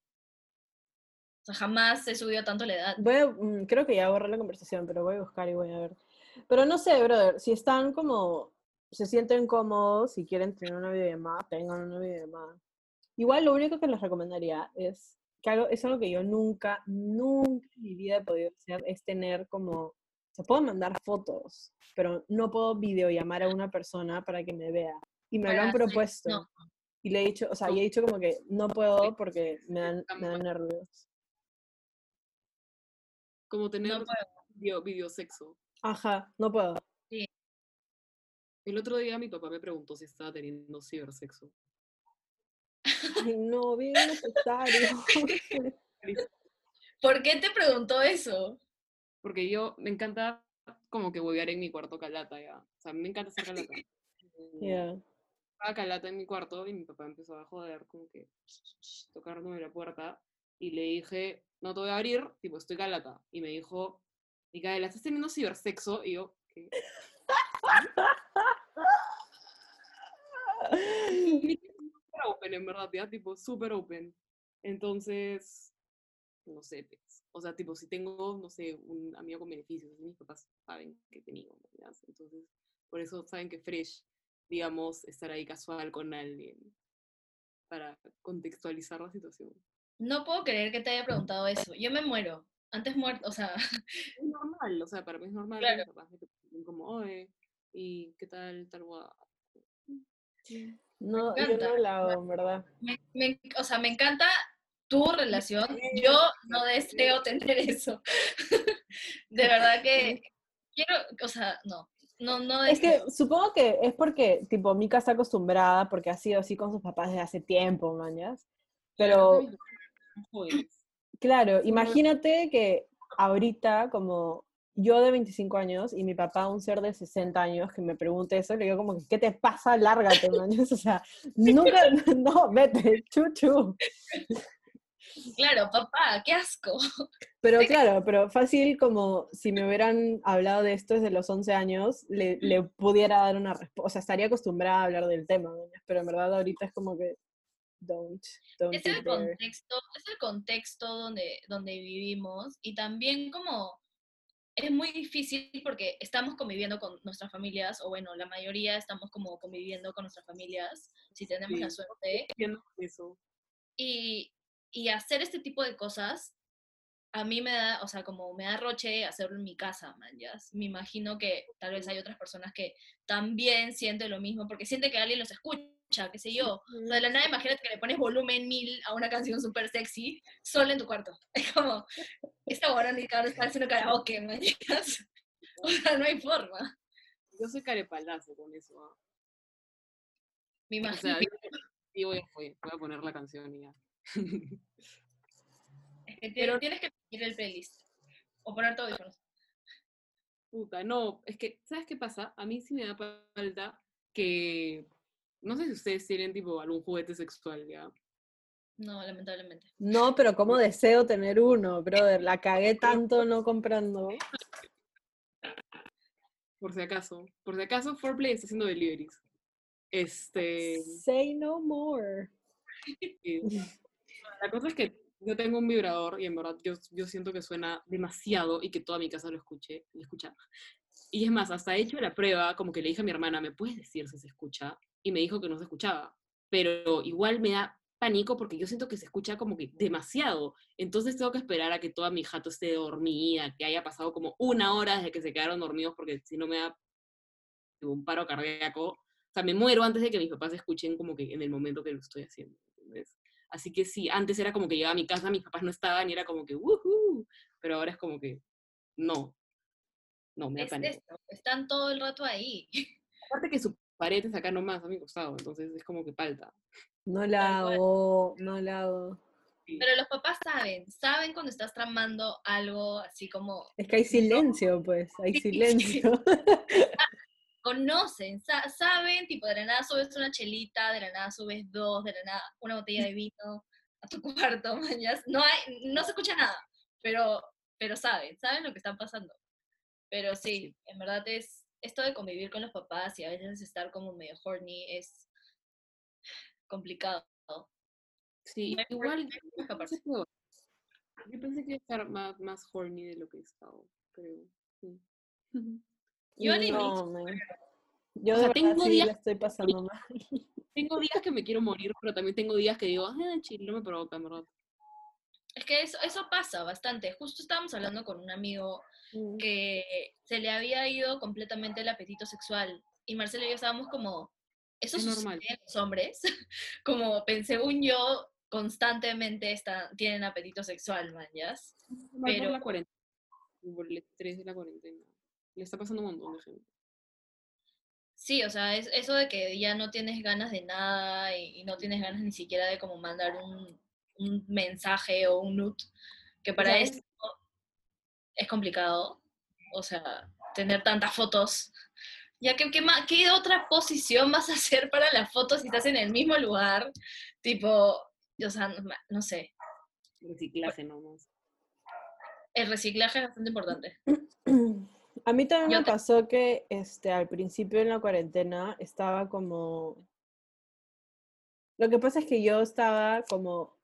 A: O sea, jamás he subido tanto la edad.
B: Voy a- mm, creo que ya borré la conversación, pero voy a buscar y voy a ver. Pero no sé, brother, si están como se sienten cómodos y quieren tener una videollamada, tengan una videollamada. Igual lo único que les recomendaría es que algo, es algo que yo nunca, nunca en mi vida he podido hacer, es tener como, se pueden mandar fotos, pero no puedo videollamar a una persona para que me vea. Y me lo han propuesto.
A: no.
B: Y le he dicho, o sea, y he dicho como que no puedo porque me dan, me dan nervios.
C: Como tener
A: No puedo.
C: video, videosexo.
B: Ajá, no puedo.
C: El otro día mi papá me preguntó si estaba teniendo cibersexo.
B: Ay, no, bien necesario.
A: ¿Por qué te preguntó eso?
C: Porque yo me encanta como que huevear en mi cuarto calata ya. O sea, me encanta hacer calata.
B: Ya.
C: Estaba calata en mi cuarto y mi papá empezó a joder, como que tocándome la puerta. Y le dije, no te voy a abrir, tipo, estoy calata. Y me dijo, Micaela, ¿estás teniendo cibersexo? Y yo, ¿qué? Súper open, en verdad, ya, tipo, súper open. Entonces, no sé, pues, o sea, tipo, si tengo, no sé, un amigo con beneficios, mis papás saben que he tenido, entonces, por eso saben que fresh, digamos, estar ahí casual con alguien, para contextualizar la situación.
A: No puedo creer que te haya preguntado eso. Yo me muero. Antes muerto, o sea,
C: Es normal, o sea, para mí es normal
A: Claro.
C: mis papás me como, oye, ¿y qué tal tal guada?
B: No, yo no la hago, en verdad.
A: me, me- o sea, me encanta tu relación. Yo no deseo tener eso. De verdad que quiero, o sea, no, no, no
B: Es que supongo que es porque, tipo, Mika está acostumbrada porque ha sido así con sus papás desde hace tiempo, mañas. Pero, claro, imagínate que ahorita, como yo de 25 años y mi papá, un ser de 60 años, que me pregunte eso, le digo como, que, ¿qué te pasa? Lárgate, mañas. O sea, nunca, no, vete, chuchu.
A: Claro, papá, qué asco.
B: Pero claro, pero fácil como si me hubieran hablado de esto desde los 11 años, le, le pudiera dar una respuesta, o sea, estaría acostumbrada a hablar del tema, pero en verdad ahorita es como que, don't, don't
A: Es el contexto, es el contexto donde, donde vivimos y también como es muy difícil porque estamos conviviendo con nuestras familias, o bueno, la mayoría estamos como conviviendo con nuestras familias, si tenemos la
C: Sí.
A: suerte,
C: Entiendo eso.
A: y, y hacer este tipo de cosas, a mí me da, o sea, como me da roche hacerlo en mi casa, man, ya. Me imagino que tal vez hay otras personas que también sienten lo mismo, porque siente que alguien los escucha, qué sé yo. O sea, de la nada, imagínate que le pones volumen mil a una canción súper sexy, solo en tu cuarto. Es como, esta hora ni cabrón está haciendo karaoke, ya. O sea, no hay forma.
C: Yo soy carepalazo con eso. ¿ah?
A: Me
C: O
A: imagino.
C: sea, digo, ya fue, voy a poner la canción y ya.
A: es que
C: pero-
A: tienes que seguir el playlist. O poner todo audífonos.
C: Puta, no, es que, ¿sabes qué pasa? A mí sí me da falta que, no sé si ustedes tienen tipo algún juguete sexual, ¿ya?
A: No, lamentablemente.
B: No, pero como deseo tener uno, brother, la cagué tanto no comprando.
C: Por si acaso. Por si acaso, Foreplay está haciendo deliveries. Este,
B: Say no more.
C: la cosa es que yo tengo un vibrador y en verdad yo, yo siento que suena demasiado y que toda mi casa lo escuche, lo escucha. Y es más, hasta he hecho la prueba, como que le dije a mi hermana, ¿me puedes decir si se escucha? Y me dijo que no se escuchaba. Pero igual me da pánico porque yo siento que se escucha como que demasiado. Entonces tengo que esperar a que toda mi jato esté dormida, que haya pasado como una hora desde que se quedaron dormidos porque si no me da un paro cardíaco. O sea, me muero antes de que mis papás escuchen como que en el momento que lo estoy haciendo. ¿entendés? Así que sí, antes era como que llegaba a mi casa, mis papás no estaban y era como que, ¡woohoo! Pero ahora es como que, no. No, me da
A: Es
C: pánico.
A: esto, están todo el rato ahí.
C: Aparte que su pared es acá nomás, a mi costado, entonces es como que palta.
B: No la hago, no la hago.
A: Pero los papás saben, saben cuando estás tramando algo así como
B: Es que hay silencio, pues, hay
A: Sí, sí.
B: silencio.
A: conocen, sa- saben, tipo de la nada subes una chelita, de la nada subes dos, de la nada una botella de vino a tu cuarto, mañas. No hay, no se escucha nada, pero, pero saben, saben lo que está pasando. Pero sí, en verdad es esto de convivir con los papás y a veces estar como medio horny es complicado.
C: Sí,
A: no
C: igual yo pensé que- yo pensé que iba a estar más, más horny de lo que he estado, creo. Sí.
A: Yo al
B: no,
A: inicio.
B: Yo
C: O sea, tengo
B: sí
C: días-
B: la estoy pasando mal.
C: Tengo días que me quiero morir, pero también tengo días que digo, ah, chill, no me provoca, en verdad.
A: Es que eso, eso pasa bastante. Justo estábamos hablando con un amigo
B: Mm.
A: que se le había ido completamente el apetito sexual. Y Marcelo y yo estábamos como, ¿eso
C: Es
A: sucede
C: normal.
A: en los hombres? como, pen- según yo, constantemente está, tienen apetito sexual, man, ¿ya?
C: Mal
A: Pero-
C: por la cuarentena. Por el estrés de la cuarentena. Le está pasando un montón de gente.
A: Sí, o sea, es eso de que ya no tienes ganas de nada y, y no tienes ganas ni siquiera de como mandar un, un mensaje o un nude, que para
C: ¿Sabes?
A: esto es complicado. O sea, tener tantas fotos. Ya que, ¿qué, ¿qué otra posición vas a hacer para las fotos si estás en el mismo lugar? Tipo, o sea, no, no sé.
C: Reciclaje nomás.
A: El reciclaje es bastante importante.
B: A mí también
A: Yo
B: me
A: te-
B: pasó que este, al principio en la cuarentena estaba como... Lo que pasa es que yo estaba como...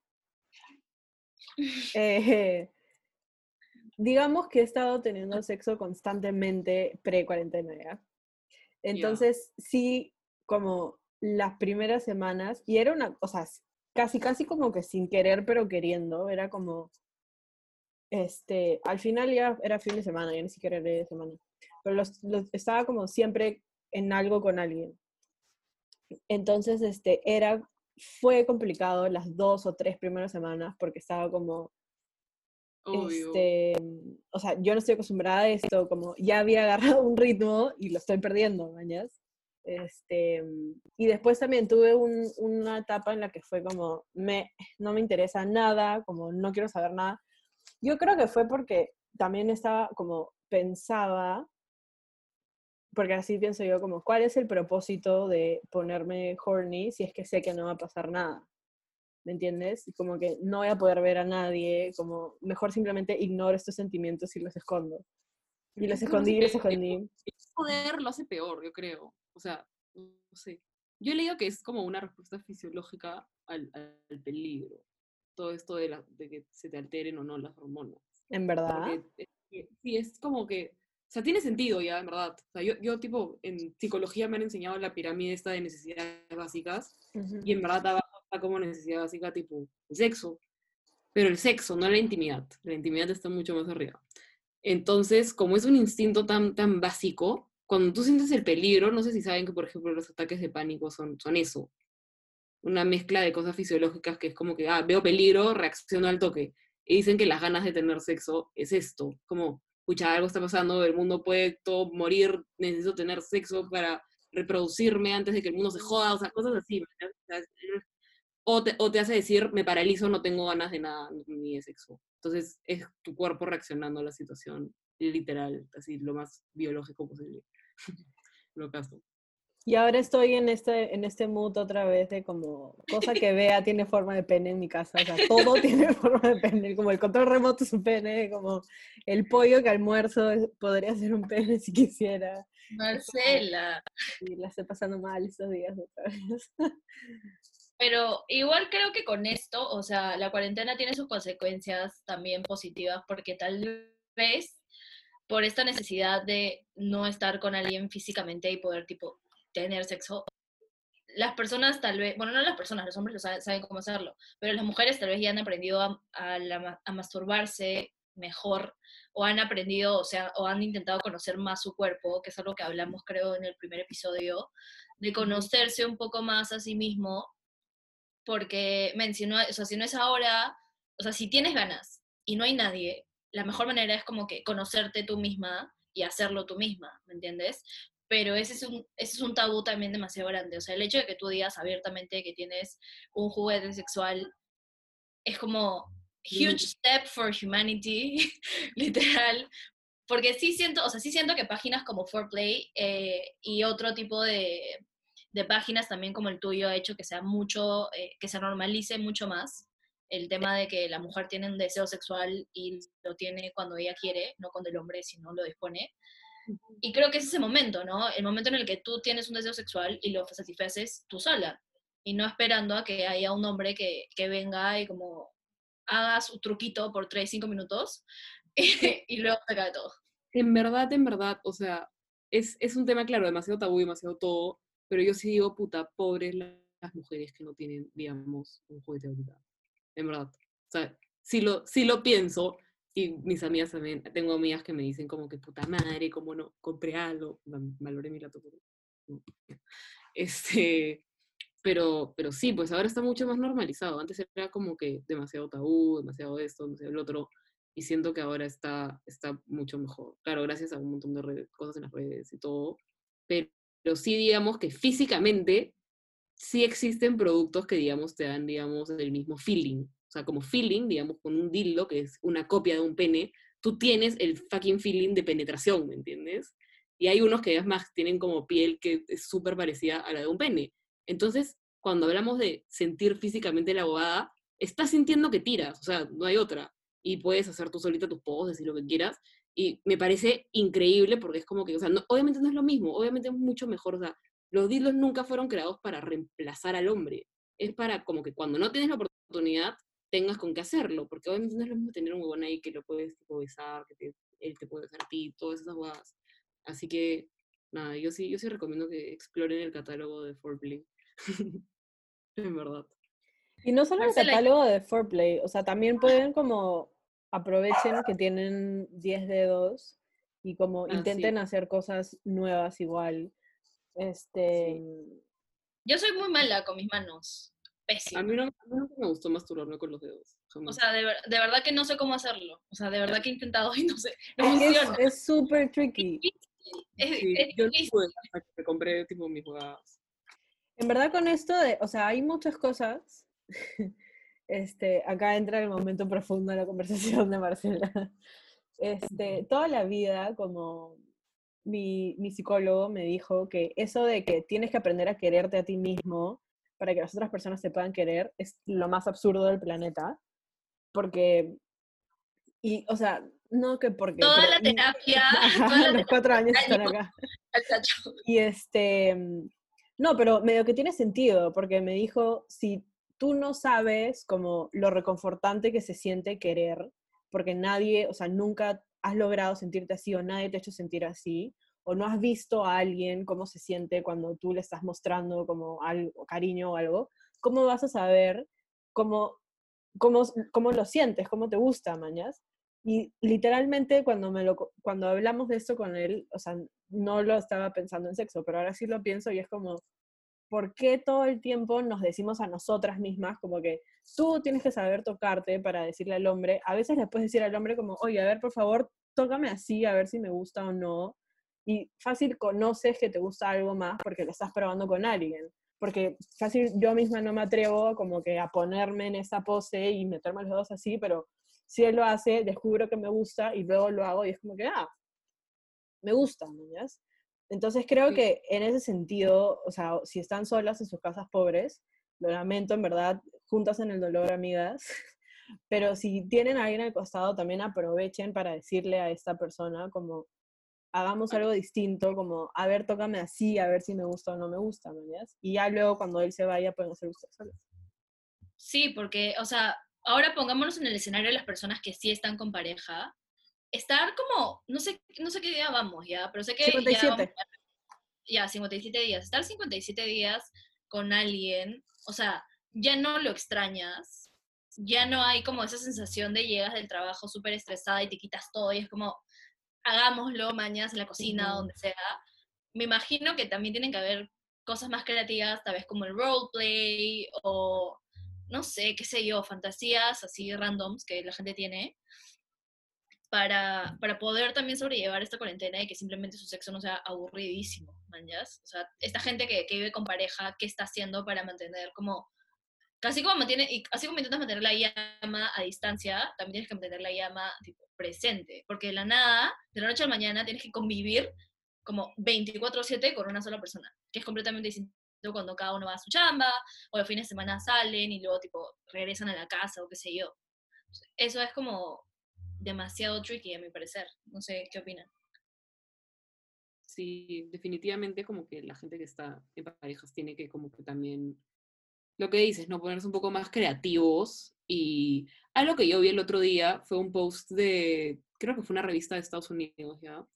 B: eh, digamos que he estado teniendo sexo constantemente pre-cuarentena, ¿ya? Entonces, sí, como las primeras semanas, y era una, o sea, casi, casi como que sin querer, pero queriendo, era como, este, al final ya era fin de semana, ya ni siquiera era de semana, pero los, los- estaba como siempre en algo con alguien. Entonces, este, era, fue complicado las dos o tres primeras semanas porque estaba como,
C: Obvio.
B: este, o sea, yo no estoy acostumbrada a esto, como ya había agarrado un ritmo y lo estoy perdiendo, ¿mañas? Este, y después también tuve un- una etapa en la que fue como, me, no me interesa nada, como no quiero saber nada. Yo creo que fue porque también estaba como, pensaba, porque así pienso yo, como, ¿cuál es el propósito de ponerme horny si es que sé que no va a pasar nada? ¿Me entiendes? Como que no voy a poder ver a nadie, como mejor simplemente ignoro estos sentimientos y los escondo. Y los escondí y los escondí.
C: Poder lo hace peor, yo creo. O sea, no sé. Yo he leído que es como una respuesta fisiológica al, al peligro. Todo esto de, la, de que se te alteren o no las hormonas.
B: En verdad.
C: Porque sí, es como que, o sea, tiene sentido ya, en verdad. O sea, yo, yo, tipo, en psicología me han enseñado la pirámide esta de necesidades básicas, y en verdad abajo está como necesidad básica, tipo, el sexo. Pero el sexo, no la intimidad. La intimidad está mucho más arriba. Entonces, como es un instinto tan, tan básico, cuando tú sientes el peligro, no sé si saben que, por ejemplo, los ataques de pánico son, son eso. Una mezcla de cosas fisiológicas que es como que, ah, veo peligro, reacciono al toque. Y dicen que las ganas de tener sexo es esto, como, escucha, algo está pasando, el mundo puede todo morir, necesito tener sexo para reproducirme antes de que el mundo se joda, o sea, cosas así. O te, o te hace decir, me paralizo, no tengo ganas de nada, ni de sexo. Entonces es tu cuerpo reaccionando a la situación, literal, así lo más biológico posible. lo caso.
B: Y ahora estoy en este, en este mood otra vez de como cosa que vea tiene forma de pene en mi casa. O sea, todo tiene forma de pene. Como el control remoto es un pene, como el pollo que almuerzo podría ser un pene si quisiera.
A: Marcela.
B: Y la estoy pasando mal estos días otra vez.
A: Pero igual creo que con esto, o sea, la cuarentena tiene sus consecuencias también positivas porque tal vez por esta necesidad de no estar con alguien físicamente y poder tipo tener sexo, las personas tal vez, bueno, no las personas, los hombres lo saben, saben cómo hacerlo, pero las mujeres tal vez ya han aprendido a, a la ma- a masturbarse mejor o han aprendido, o sea, o han intentado conocer más su cuerpo, que es algo que hablamos creo en el primer episodio, de conocerse un poco más a sí mismo porque, men, si no, o sea, si no es ahora, o sea, si tienes ganas y no hay nadie, la mejor manera es como que conocerte tú misma y hacerlo tú misma, ¿me entiendes? Pero ese es un, ese es un tabú también demasiado grande. O sea, el hecho de que tú digas abiertamente que tienes un juguete sexual es como huge step for humanity, literal. Porque sí siento, o sea, sí siento que páginas como Foreplay eh, y otro tipo de, de páginas también como el tuyo ha hecho que sea mucho, eh, que se normalice mucho más el tema de que la mujer tiene un deseo sexual y lo tiene cuando ella quiere, no cuando el hombre si no lo dispone. Y creo que es ese momento, ¿no? El momento en el que tú tienes un deseo sexual y lo satisfaces tú sola y no esperando a que haya un hombre que, que venga y como haga su truquito por 3, 5 minutos y, y luego se cae todo.
C: En verdad, en verdad, o sea, es, es un tema, claro, demasiado tabú, demasiado todo, pero yo sí digo, puta, pobres la- las mujeres que no tienen, digamos, un juguete ahorita. En verdad. O sea, sí lo, sí lo pienso, y mis amigas también, tengo amigas que me dicen como que puta madre, cómo no, compré algo, Val- valoré mi ya. Este, pero, pero sí, pues ahora está mucho más normalizado. Antes era como que demasiado tabú, demasiado esto, demasiado el otro, y siento que ahora está, está mucho mejor. Claro, gracias a un montón de redes- cosas en las redes y todo, pero, pero sí digamos que físicamente sí existen productos que, digamos, te dan, digamos, el mismo feeling. Sea, como feeling, digamos, con un dildo, que es una copia de un pene, tú tienes el fucking feeling de penetración, ¿me entiendes? Y hay unos que además tienen como piel que es súper parecida a la de un pene. Entonces, cuando hablamos de sentir físicamente la bobada, estás sintiendo que tiras, o sea, no hay otra. Y puedes hacer tú solita tus poses y lo que quieras. Y me parece increíble porque es como que, o sea, no- obviamente no es lo mismo, obviamente es mucho mejor, o sea, los dildos nunca fueron creados para reemplazar al hombre. Es para como que cuando no tienes la oportunidad, tengas con qué hacerlo, porque obviamente no es lo mismo tener un huevón ahí que lo puedes tipo, besar, que te- él te puede besar a ti, todas esas huevadas. Así que, nada, yo sí, yo sí recomiendo que exploren el catálogo de Foreplay. en verdad.
B: Y no solo el catálogo de Foreplay, o sea, también pueden como aprovechen que tienen 10 dedos y como
C: Ah, sí.
B: intenten hacer cosas nuevas igual. Este,
A: Yo soy muy mala con mis manos. Pésima.
C: A mí, no, a mí nunca me gustó masturbarme con los dedos.
A: O
C: jamás.
A: sea, de, ver- de verdad que no sé cómo hacerlo. O sea, de verdad que he intentado y no sé. No funciona.
B: es súper tricky.
A: Es,
C: Sí,
A: es
C: yo no
A: difícil.
C: pude hasta que me compré tipo mis jugadas.
B: En verdad con esto de, o sea, hay muchas cosas. Este, acá entra el momento profundo de la conversación de Marcela. Este, toda la vida, como mi, mi psicólogo me dijo que eso de que tienes que aprender a quererte a ti mismo para que las otras personas te puedan querer es lo más absurdo del planeta. Porque, y, o sea, no que porque...
A: Toda
B: pero-
A: la terapia, toda la
B: los cuatro años están acá. Y este, mm, no, pero medio que tiene sentido, porque me dijo, si tú no sabes como lo reconfortante que se siente querer, porque nadie, o sea, nunca has logrado sentirte así o nadie te ha hecho sentir así, o no has visto a alguien cómo se siente cuando tú le estás mostrando como algo, cariño o algo, ¿cómo vas a saber cómo, cómo, cómo lo sientes, cómo te gusta, mañas? Y literalmente cuando, me lo, cuando hablamos de esto con él, o sea, no lo estaba pensando en sexo, pero ahora sí lo pienso y es como, ¿por qué todo el tiempo nos decimos a nosotras mismas como que tú tienes que saber tocarte para decirle al hombre? A veces le puedes decir al hombre como, oye, a ver, por favor, tócame así, a ver si me gusta o no. Y fácil conoces que te gusta algo más porque lo estás probando con alguien. Porque fácil yo misma no me atrevo como que a ponerme en esa pose y meterme los dedos así, pero si él lo hace, descubro que me gusta y luego lo hago y es como que, ah, me gusta, ¿no? Entonces creo
C: Sí.
B: que en ese sentido, o sea, si están solas en sus casas pobres, lo lamento, en verdad, juntas en el dolor, amigas. Pero si tienen a alguien al costado, también aprovechen para decirle a esta persona como, hagamos algo distinto, como, a ver, tócame así, a ver si me gusta o no me gusta, ¿no? ¿Yas? Y ya luego cuando él se vaya, pueden hacer ustedes solas.
A: Sí, porque, o sea, ahora pongámonos en el escenario de las personas que sí están con pareja. Estar como, no sé, no sé qué día vamos ya, pero sé que ya,
B: 57.
A: vamos a- ya 57 días. Estar 57 días con alguien, o sea, ya no lo extrañas, ya no hay como esa sensación de llegas del trabajo súper estresada y te quitas todo y es como, hagámoslo mañana en la cocina, donde sea. Me imagino que también tienen que haber cosas más creativas, tal vez como el roleplay o no sé, qué sé yo, fantasías así randoms que la gente tiene para, para poder también sobrellevar esta cuarentena y que simplemente su sexo no sea aburridísimo, manjas. O sea, esta gente que, que vive con pareja, ¿qué está haciendo para mantener como... Casi como mantiene, así como intentas mantener la llama a distancia, también tienes que mantener la llama presente, porque de la nada, de la noche a la mañana, tienes que convivir como 24/7 con una sola persona, que es completamente distinto cuando cada uno va a su chamba, o los fines de semana salen y luego tipo regresan a la casa o qué sé yo. Eso es como demasiado tricky a mi parecer. No sé qué opinan.
C: Sí, definitivamente como que la gente que está en parejas tiene que como que también, lo que dices, ¿no? Ponerse un poco más creativos. Y algo que yo vi el otro día fue un post de, creo que fue una revista de Estados Unidos, ¿ya?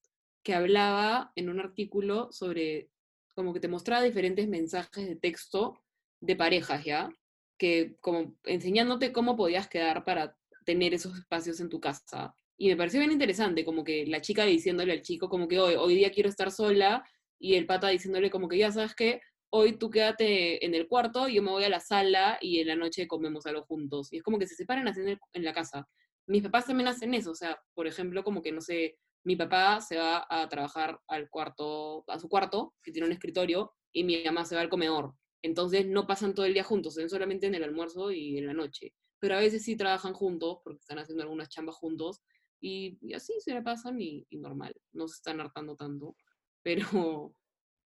C: que hablaba en un artículo sobre, como que te mostraba diferentes mensajes de texto de parejas, ¿ya? Que como enseñándote cómo podías quedar para tener esos espacios en tu casa. Y me pareció bien interesante, como que la chica diciéndole al chico como que hoy, hoy día quiero estar sola y el pata diciéndole como que ya sabes que hoy tú quédate en el cuarto, yo me voy a la sala y en la noche comemos algo juntos. Y es como que se separan así en, la casa. Mis papás también hacen eso, o sea, por ejemplo, como que no sé, mi papá se va a trabajar al cuarto, a su cuarto, que tiene un escritorio, y mi mamá se va al comedor. Entonces no pasan todo el día juntos, ven solamente en el almuerzo y en la noche. Pero a veces sí trabajan juntos, porque están haciendo algunas chambas juntos, y, así se la pasan y, y normal, no se están hartando tanto. Pero,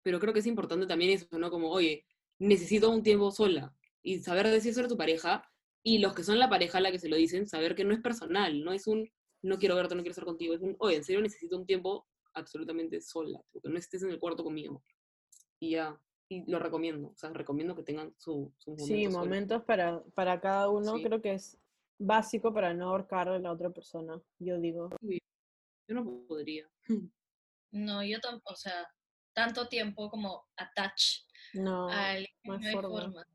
C: pero creo que es importante también eso, ¿no? Como, oye, necesito un tiempo sola y saber decir sobre tu pareja y los que son la pareja a la que se lo dicen, saber que no es personal, no es un no quiero verte, no quiero estar contigo, es un, oye, en serio necesito un tiempo absolutamente sola, porque no estés en el cuarto conmigo. Y ya, y lo recomiendo, o sea, recomiendo que tengan su, su
B: momento Sí, momentos para, para cada uno, creo que es básico para no ahorcar a la otra persona, yo digo.
C: Yo no podría.
A: No, yo tampoco, o sea, tanto tiempo como attach
B: no, no, hay forma.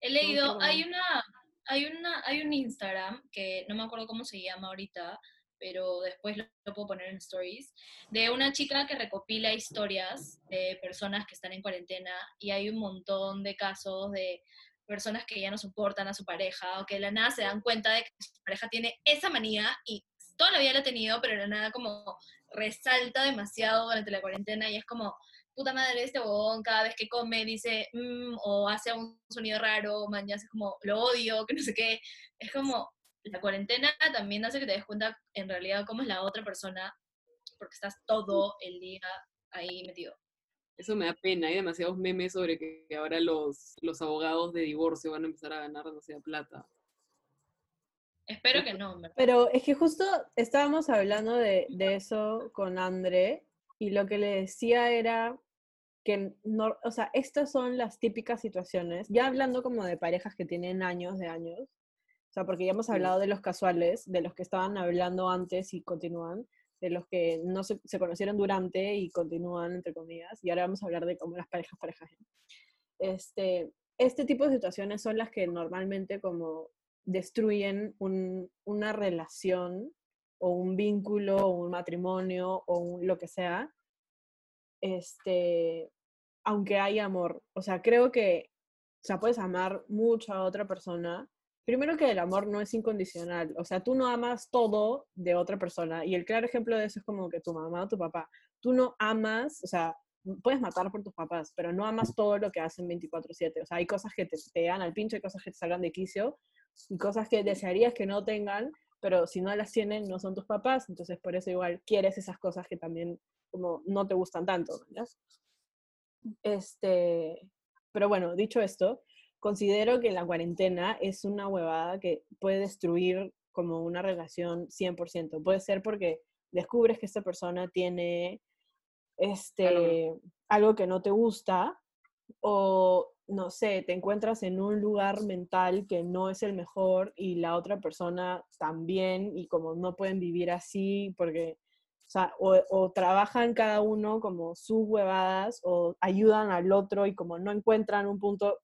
A: He leído, hay una, hay una, hay un Instagram que no me acuerdo cómo se llama ahorita, pero después lo, puedo poner en stories, de una chica que recopila historias de personas que están en cuarentena y hay un montón de casos de personas que ya no soportan a su pareja o que de la nada se dan cuenta de que su pareja tiene esa manía y toda la vida la ha tenido, pero de la nada como resalta demasiado durante la cuarentena y es como, puta madre, este bobón cada vez que come dice, mm", o hace un sonido raro, mañana es como, lo odio, que no sé qué. Es como, la cuarentena también hace que te des cuenta en realidad cómo es la otra persona, porque estás todo el día ahí metido.
C: Eso me da pena, hay demasiados memes sobre que ahora los, los abogados de divorcio van a empezar a ganar demasiada plata.
A: Espero que no.
B: Pero es que justo estábamos hablando de, eso con André y lo que le decía era que, no, o sea, estas son las típicas situaciones, ya hablando como de parejas que tienen años de años, o sea, porque ya hemos hablado de los casuales, de los que estaban hablando antes y continúan, de los que no se, se conocieron durante y continúan, entre comillas, y ahora vamos a hablar de cómo las parejas, parejas. Este, este tipo de situaciones son las que normalmente como destruyen una relación o un vínculo o un matrimonio o lo que sea, este, aunque hay amor. O sea, creo que, o sea, puedes amar mucho a otra persona. Primero que el amor no es incondicional. O sea, tú no amas todo de otra persona. Y el claro ejemplo de eso es como que tu mamá o tu papá. Tú no amas, o sea, puedes matar por tus papás, pero no amas todo lo que hacen 24/7. O sea, hay cosas que te, dan al pincho, hay cosas que te salgan de quicio, y cosas que desearías que no tengan, pero si no las tienen no son tus papás, entonces por eso igual quieres esas cosas que también como no te gustan tanto, Este, pero bueno, dicho esto, considero que la cuarentena es una huevada que puede destruir como una relación 100%. Puede ser porque descubres que esta persona tiene este, algo que no te gusta o no sé, te encuentras en un lugar mental que no es el mejor y la otra persona también, y como no pueden vivir así, porque, o sea, o, trabajan cada uno como sus huevadas, o ayudan al otro y como no encuentran un punto,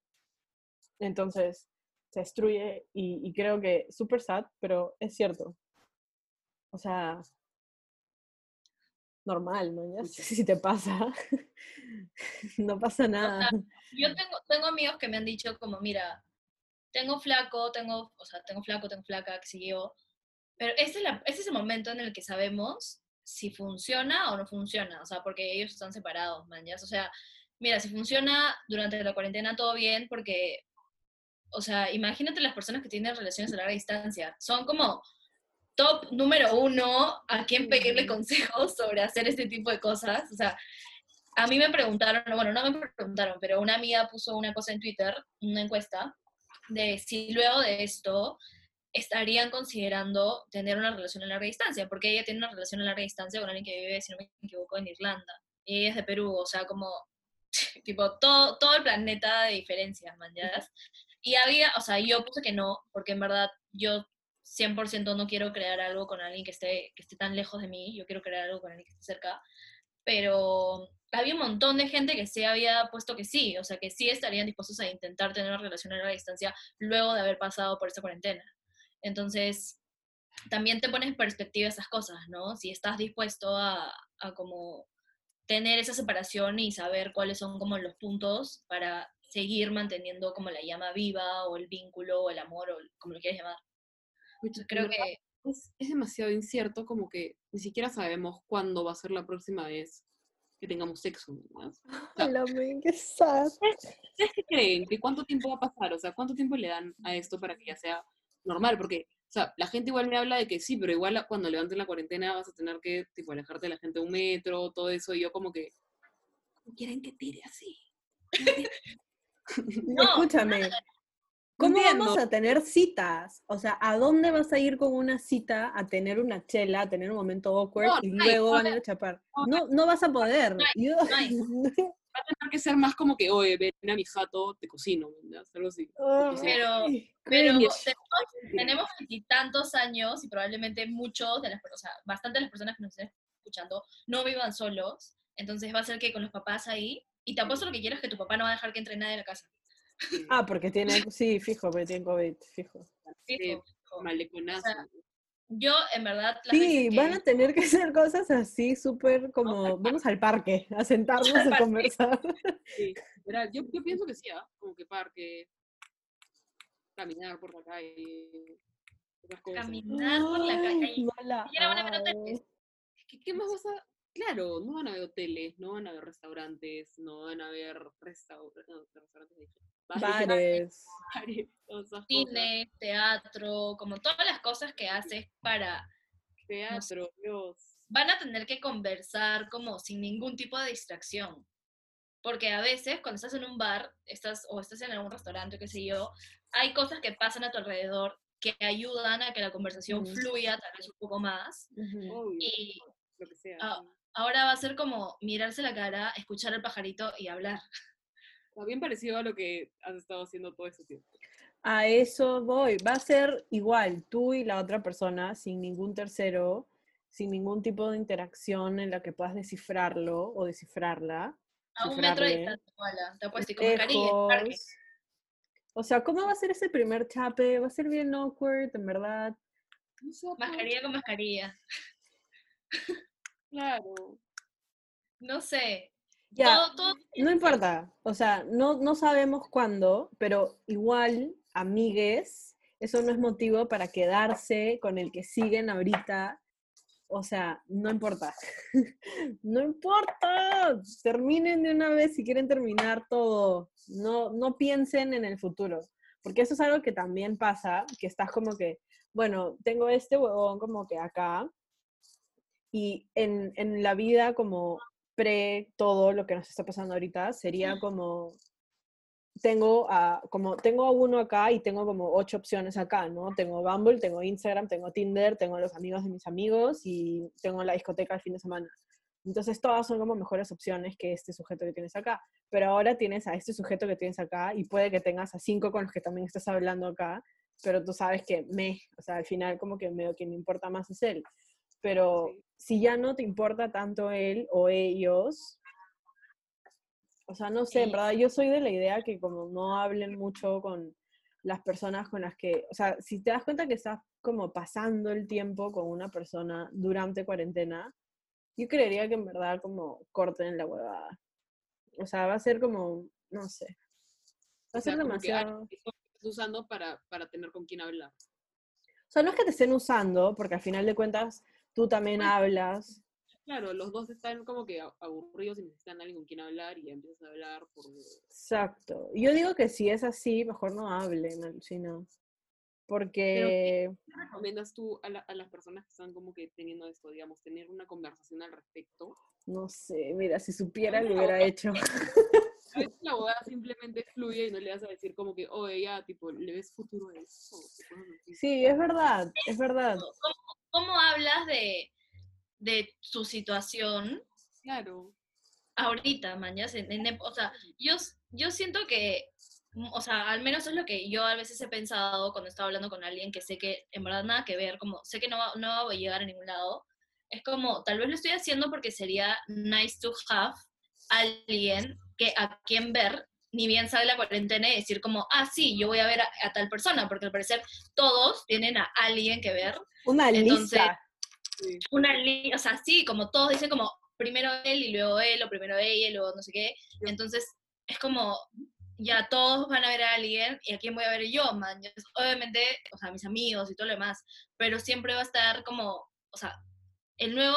B: entonces se destruye y, y creo que súper sad, pero es cierto. O sea, normal, ¿no? Ya si te pasa, no pasa nada.
A: Yo tengo, tengo amigos que me han dicho como, mira, tengo flaco, tengo, o sea, tengo flaco, tengo flaca, que siguió, pero ese es, la, ese es el momento en el que sabemos si funciona o no funciona, o sea, porque ellos están separados, man, O sea, mira, si funciona durante la cuarentena todo bien, porque, o sea, imagínate las personas que tienen relaciones a larga distancia, son como top número uno a quién pedirle consejos sobre hacer este tipo de cosas. O sea, a mí me preguntaron, bueno, no me preguntaron, pero una amiga puso una cosa en Twitter, una encuesta, de si luego de esto estarían considerando tener una relación a larga distancia, porque ella tiene una relación a larga distancia con alguien que vive, si no me equivoco, en Irlanda. Y ella es de Perú, o sea, como, tipo, todo, todo el planeta de diferencias, man, Y había, o sea, yo puse que no, porque en verdad yo 100% no quiero crear algo con alguien que esté, que esté tan lejos de mí, yo quiero crear algo con alguien que esté cerca, pero había un montón de gente que sí había puesto que sí, o sea, que sí estarían dispuestos a intentar tener una relación a la distancia luego de haber pasado por esa cuarentena. Entonces, también te pones en perspectiva esas cosas, ¿no? Si estás dispuesto a, a como tener esa separación y saber cuáles son como los puntos para seguir manteniendo como la llama viva o el vínculo o el amor o como lo quieras llamar.
C: Pucha,
A: Creo que
C: es, es demasiado incierto, como que ni siquiera sabemos cuándo va a ser la próxima vez que tengamos sexo. ¿no?
B: Ay, la men, qué sad.
C: ¿Ustedes qué creen? ¿Que cuánto tiempo va a pasar? O sea, ¿cuánto tiempo le dan a esto para que ya sea normal? Porque, o sea, la gente igual me habla de que sí, pero igual cuando levanten la cuarentena vas a tener que, tipo, alejarte de la gente un metro, todo eso, y yo como que, ¿cómo quieren que tire así?
A: No,
B: Escúchame. ¿Cómo
C: entiendo.
B: vamos a tener citas? O sea, ¿a dónde vas a ir con una cita a tener una chela, a tener un momento awkward
C: No,
B: y luego
C: no
B: van a ir a chapar?
C: no
B: No, vas a poder. Yo-.
C: Va a tener que ser más como que, oye, ven a mi jato, te cocino, ¿no? algo así.
A: Pero- pero tenemos, veintitantos años y probablemente muchos de las personas, o sea, bastante de las personas que nos estén escuchando no vivan solos, entonces va a ser que con los papás ahí, y te apuesto lo que quieras que tu papá no va a dejar que entre nadie a la casa.
B: Ah, porque tiene, sí, fijo, porque tiene COVID, fijo.
A: Fijo.
C: Maleconazo.
A: O sea, Yo, en verdad,
B: Sí,
A: que-
B: van a tener que hacer cosas así súper como, vamos al parque, a sentarnos
A: al
B: a
A: parque.
B: conversar.
C: Sí, yo, yo pienso que sí, ¿ah? como que parque, caminar por la calle, esas cosas.
A: caminar por la calle.
B: Ay, no la
A: siquiera van a ver hoteles.
C: ¿Qué, qué más vas a...? Claro, no van a ver hoteles, no van a ver restaurantes, no van a ver restau- no, restaurantes,
B: Bares.
C: bares, cosas.
A: Cine, teatro, como todas las cosas que haces para...
C: teatro, Dios.
A: Van a tener que conversar como sin ningún tipo de distracción. Porque a veces cuando estás en un bar estás, o estás en algún restaurante, qué sé yo, hay cosas que pasan a tu alrededor que ayudan a que la conversación
B: Ujú.
A: fluya tal vez un poco más.
B: Ujú.
C: Obvio,
A: Y
C: lo que sea.
A: ah, ahora va a ser como mirarse la cara, escuchar al pajarito y hablar.
C: Está bien parecido a lo que has estado haciendo todo este tiempo.
B: A eso voy. Va a ser igual, tú y la otra persona, sin ningún tercero, sin ningún tipo de interacción en la que puedas descifrarlo o descifrarla.
A: A un metro de distancia, te apuesto, y con mascarilla en el parque.
B: lejos. O sea, ¿cómo va a ser ese primer chape? Va a ser bien awkward, en verdad.
A: Mascarilla con mascarilla.
C: Claro.
A: No sé.
B: Ya,
A: Todo, todo
B: no importa. O sea, no, no sabemos cuándo, pero igual, amigues, eso no es motivo para quedarse con el que siguen ahorita. O sea, no importa. no importa. Terminen de una vez si quieren terminar todo. No, no piensen en el futuro. Porque eso es algo que también pasa, que estás como que, bueno, tengo este huevón como que acá. Y en, en la vida como pre todo lo que nos está pasando ahorita, sería como tengo a, como tengo a uno acá y tengo como ocho opciones acá, ¿no? Tengo Bumble, tengo Instagram, tengo Tinder, tengo los amigos de mis amigos y tengo la discoteca el fin de semana. Entonces todas son como mejores opciones que este sujeto que tienes acá. Pero ahora tienes a este sujeto que tienes acá y puede que tengas a cinco con los que también estás hablando acá, pero tú sabes que me, o sea, al final como que medio que me importa más es él. Pero
C: Sí.
B: Si ya no te importa tanto él o ellos, o sea, no sé, en verdad yo soy de la idea que como no hablen mucho con las personas con las que, o sea, si te das cuenta que estás como pasando el tiempo con una persona durante cuarentena, yo creería que en verdad como corten la huevada. O sea, va a ser como, no sé. Va a
C: O sea,
B: ser
C: que,
B: demasiado...
C: estás usando para, para tener con quién hablar.
B: O sea, no es que te estén usando, porque al final de cuentas tú también hablas.
C: Claro, los dos están como que aburridos y necesitan a alguien con quien hablar y empiezas a hablar por...
B: Exacto. Yo digo que si es así, mejor no hablen, alucina. Porque,
C: ¿Qué recomiendas tú a, la- a las personas que están como que teniendo esto, digamos, tener una conversación al respecto?
B: no sé, mira, si supiera lo hubiera hecho.
C: A veces la boda simplemente fluye y no le vas a decir como que, oye, ya, tipo, ¿le ves futuro a eso?
B: Sí, es verdad, es verdad.
A: ¿Cómo, hablas de, de su situación
C: Claro.
A: ahorita, man? ya en o sea, yo, yo siento que o sea, al menos es lo que yo a veces he pensado cuando estaba hablando con alguien que sé que en verdad nada que ver, como sé que no va, no voy a llegar a ningún lado, es como, tal vez lo estoy haciendo porque sería nice to have alguien que a quien ver, ni bien sale la cuarentena y decir como, ah, sí, yo voy a ver a, a tal persona, porque al parecer todos tienen a alguien que ver.
B: Una
A: Entonces,
B: lista.
C: Sí.
A: Una li- o sea, sí, como todos dicen como primero él y luego él, o primero ella y luego no sé qué. Entonces, es como, ya todos van a ver a alguien y a quién voy a ver yo, man. Yo- obviamente, o sea, mis amigos y todo lo demás, pero siempre va a estar como, o sea, el nuevo,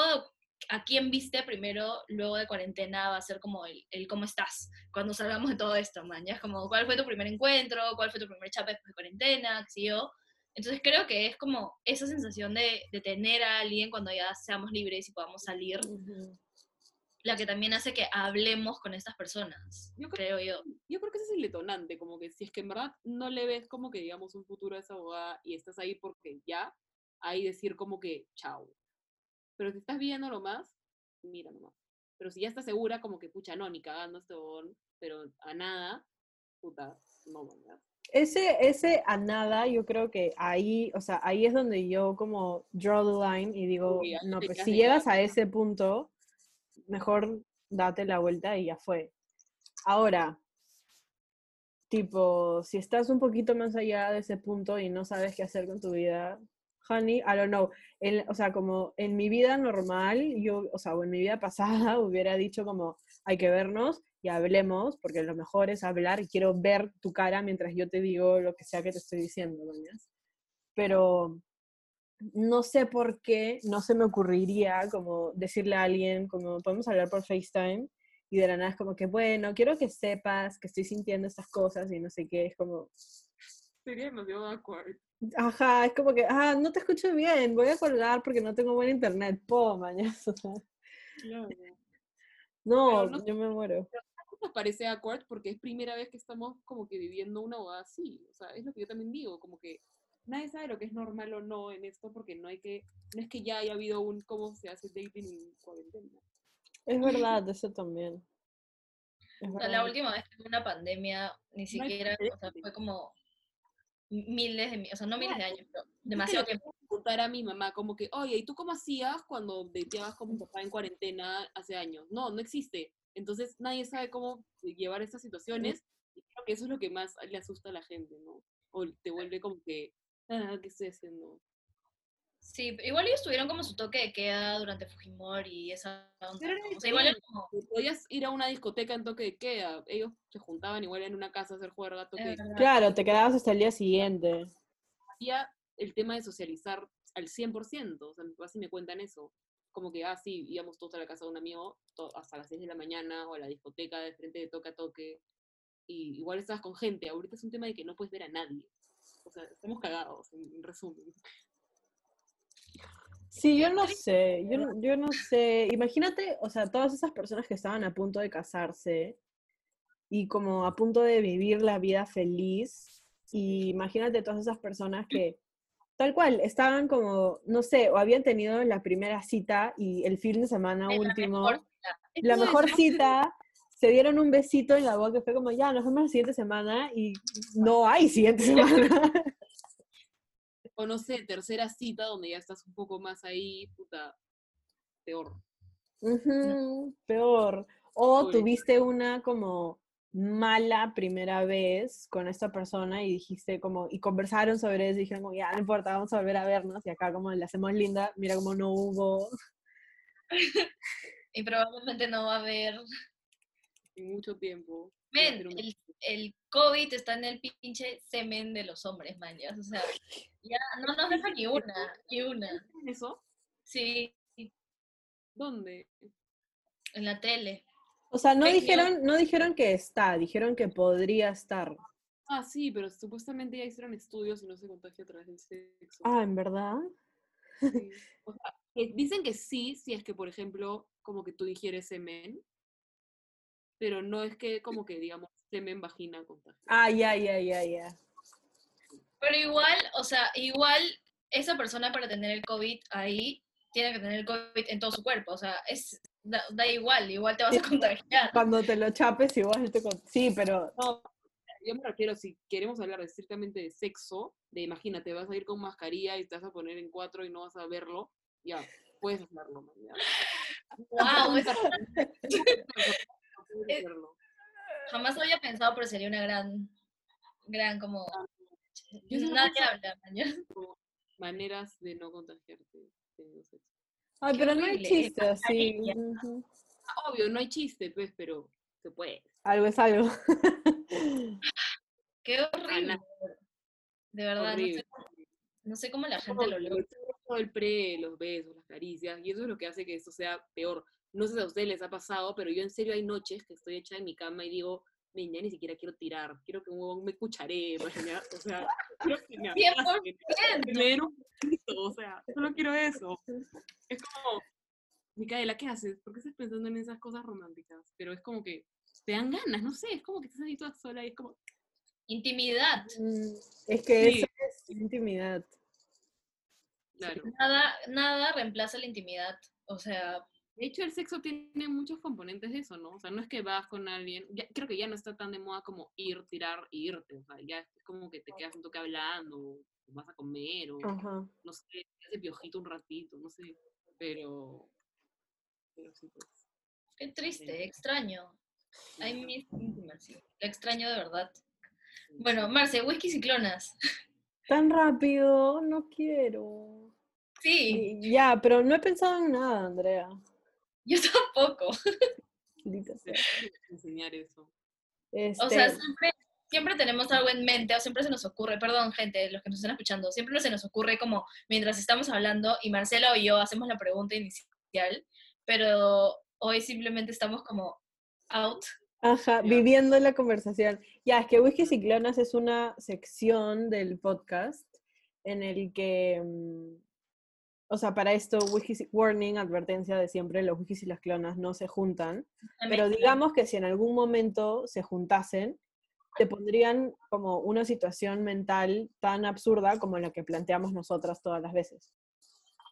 A: a quién viste primero, luego de cuarentena, va a ser como el, el cómo estás cuando salgamos de todo esto, man. Ya es como, ¿cuál fue tu primer encuentro? ¿Cuál fue tu primer chat después de cuarentena? ¿Qué sé yo? Entonces creo que es como esa sensación de, de tener a alguien cuando ya seamos libres y podamos salir, la que también hace que hablemos con estas personas,
C: Yo creo-
A: creo yo.
C: Yo creo que ese es el detonante, como que si es que en verdad no le ves como que digamos un futuro a esa abogada y estás ahí porque ya, ahí decir como que chao. Pero si estás viendo nomás, mira nomás. Pero si ya estás segura, como que pucha, no, ni cagando este bobón, pero a nada, puta, no, man,
B: Ese, ese a nada, yo creo que ahí, o sea, ahí es donde yo como draw the line y digo,
C: Uy,
B: no, pues si llegas a ese punto, mejor date la vuelta y ya fue. Ahora, tipo, si estás un poquito más allá de ese punto y no sabes qué hacer con tu vida, honey, I don't know. En- o sea, como en mi vida normal, yo, o sea, o en mi vida pasada hubiera dicho como, hay que vernos y hablemos, porque lo mejor es hablar y quiero ver tu cara mientras yo te digo lo que sea que te estoy diciendo, ¿mañas? Pero no sé por qué no se me ocurriría como decirle a alguien, como podemos hablar por FaceTime, y de la nada es como que, bueno, quiero que sepas que estoy sintiendo estas cosas y no sé qué, es como,
C: Sería demasiado awkward.
B: ajá, es como que, ah, no te escucho bien, voy a colgar porque no tengo buen internet, po,
C: Claro.
B: no,
C: no-
B: yo me muero.
C: Nos parece awkward porque es primera vez que estamos como que viviendo una boda así. O sea, es lo que yo también digo, como que nadie sabe lo que es normal o no en esto porque no hay que, no es que ya haya habido un cómo se hace dating en cuarentena.
B: Es verdad, eso también. Es
A: O sea, la última vez que hubo una pandemia, ni siquiera, o sea,
C: precedente.
A: fue como miles de, o sea, no miles de años, pero demasiado tiempo.
C: preguntar a mi mamá como que, oye, ¿y tú cómo hacías cuando dateabas con mi papá en cuarentena hace años? No, no existe. Entonces nadie sabe cómo llevar estas situaciones y creo que eso es lo que más le asusta a la gente, ¿no? O te vuelve como que, ah, ¿qué estoy haciendo?
A: Sí, pero igual ellos tuvieron como su toque de queda durante Fujimori y esa onda. O sea, igual era como,
C: que Podías ir a una discoteca en toque de queda. Ellos se juntaban igual en una casa a hacer juerga toque de
A: Es verdad.
B: Claro, te quedabas hasta el día siguiente.
C: había el tema de socializar al 100%. O sea, mis papás sí me cuentan eso. Como que, ah, sí, íbamos todos a la casa de un amigo hasta las 6 de la mañana o a la discoteca de frente de toque a toque. Y igual estabas con gente. Ahorita es un tema de que no puedes ver a nadie. O sea, estamos cagados, en en resumen.
B: Sí, yo no sé, yo yo no sé. Imagínate, o sea, todas esas personas que estaban a punto de casarse y como a punto de vivir la vida feliz. Y imagínate todas esas personas que, tal cual, estaban como, no sé, o habían tenido la primera cita y el fin de semana
A: Es la
B: último,
A: mejor
B: la
C: Eso es,
B: mejor cita, se dieron un besito en la boca, fue como, ya, nos vemos la siguiente semana y no hay siguiente semana.
C: O no sé, tercera cita donde ya estás un poco más ahí, puta, peor.
B: Peor. O tuviste una como mala primera vez con esta persona y dijiste como, y conversaron sobre eso y dijeron como, ya, no importa, vamos a volver a vernos y acá como le hacemos linda, mira como no hubo.
A: y probablemente no va a haber.
C: En mucho tiempo.
A: Men, el, el COVID está en el pinche semen de los hombres, man, ya, o sea, ya no nos deja ni una, ni una.
C: ¿Eso?
A: Sí,
C: ¿Dónde?
A: en la tele.
B: O sea, no dijeron, no dijeron que está, dijeron que podría estar.
C: Ah, sí, pero supuestamente ya hicieron estudios y no se contagia a través del sexo.
B: Ah, ¿en verdad?
C: Sí. O sea, que dicen que sí, si es que, por ejemplo, como que tú digieres semen, pero no es que como que, digamos, semen vagina contagia.
B: Ah, ya, ya, ya, ya.
A: Pero igual, o sea, igual esa persona para tener el COVID ahí tiene que tener el COVID en todo su cuerpo, o sea, es da, da igual, igual te vas a contagiar.
B: Cuando te lo chapes igual te... con- Sí, pero
C: No, yo me refiero, si queremos hablar estrictamente de sexo, de imagínate, vas a ir con mascarilla y te vas a poner en cuatro y no vas a verlo, ya, puedes hacerlo. man, ya.
A: Wow, eso jamás había pensado, pero sería una gran, gran como...
C: Yo
A: que
C: pienso-
A: hablar, mañana.
C: maneras de no contagiarte teniendo sexo.
B: Ay,
A: Qué
B: pero no hay
A: horrible,
B: chiste
A: mascarilla.
B: ujú.
C: Ah, Obvio, no hay chiste, pues, pero se puede.
B: Algo es algo.
A: Qué horrible. De verdad, no sé,
C: Horrible.
A: no sé cómo la gente lo logra.
C: todo el pre, los besos, las caricias, y eso es lo que hace que esto sea peor. No sé si a ustedes les ha pasado, pero yo en serio hay noches que estoy hecha en mi cama y digo, "Men, ya ni siquiera quiero tirar, quiero que un huevón me cucharé, mañana", o sea, quiero que me un besito, o sea, solo quiero eso. Es como, Micaela, ¿qué haces? ¿Por qué estás pensando en esas cosas románticas? Pero es como que te dan ganas, no sé, es como que estás ahí toda sola y es como,
A: Intimidad.
B: Mm, Es que
C: Sí.
B: eso es intimidad.
C: claro.
A: Nada, nada reemplaza la intimidad. O sea,
C: De hecho, el sexo tiene muchos componentes de eso, ¿no? O sea, no es que vas con alguien, ya- creo que ya no está tan de moda como ir, tirar y irte, o sea, ya es como que te quedas un toque hablando, o vas a comer, o no sé, te hace piojito un ratito, no sé, pero, pero sí, pues.
A: qué triste, extraño. Ay. La extraño de verdad. Bueno, Marce, whisky ciclonas.
B: Tan rápido, no quiero.
A: Sí,
B: Y- Ya, pero no he pensado en nada, Andrea.
A: Yo tampoco.
C: Enseñar eso.
A: O sea,
B: Este,
A: siempre, siempre tenemos algo en mente, o siempre se nos ocurre, perdón, gente, los que nos están escuchando, siempre se nos ocurre como mientras estamos hablando y Marcela o yo hacemos la pregunta inicial, pero hoy simplemente estamos como out.
B: Ajá, viviendo la conversación. Ya, es que Whisky Ciclonas es una sección del podcast en el que, mm, o sea, para esto, Ci- warning, advertencia de siempre, los whiskies y las clonas no se juntan, pero digamos que si en algún momento se juntasen, te pondrían como una situación mental tan absurda como la que planteamos nosotras todas las veces.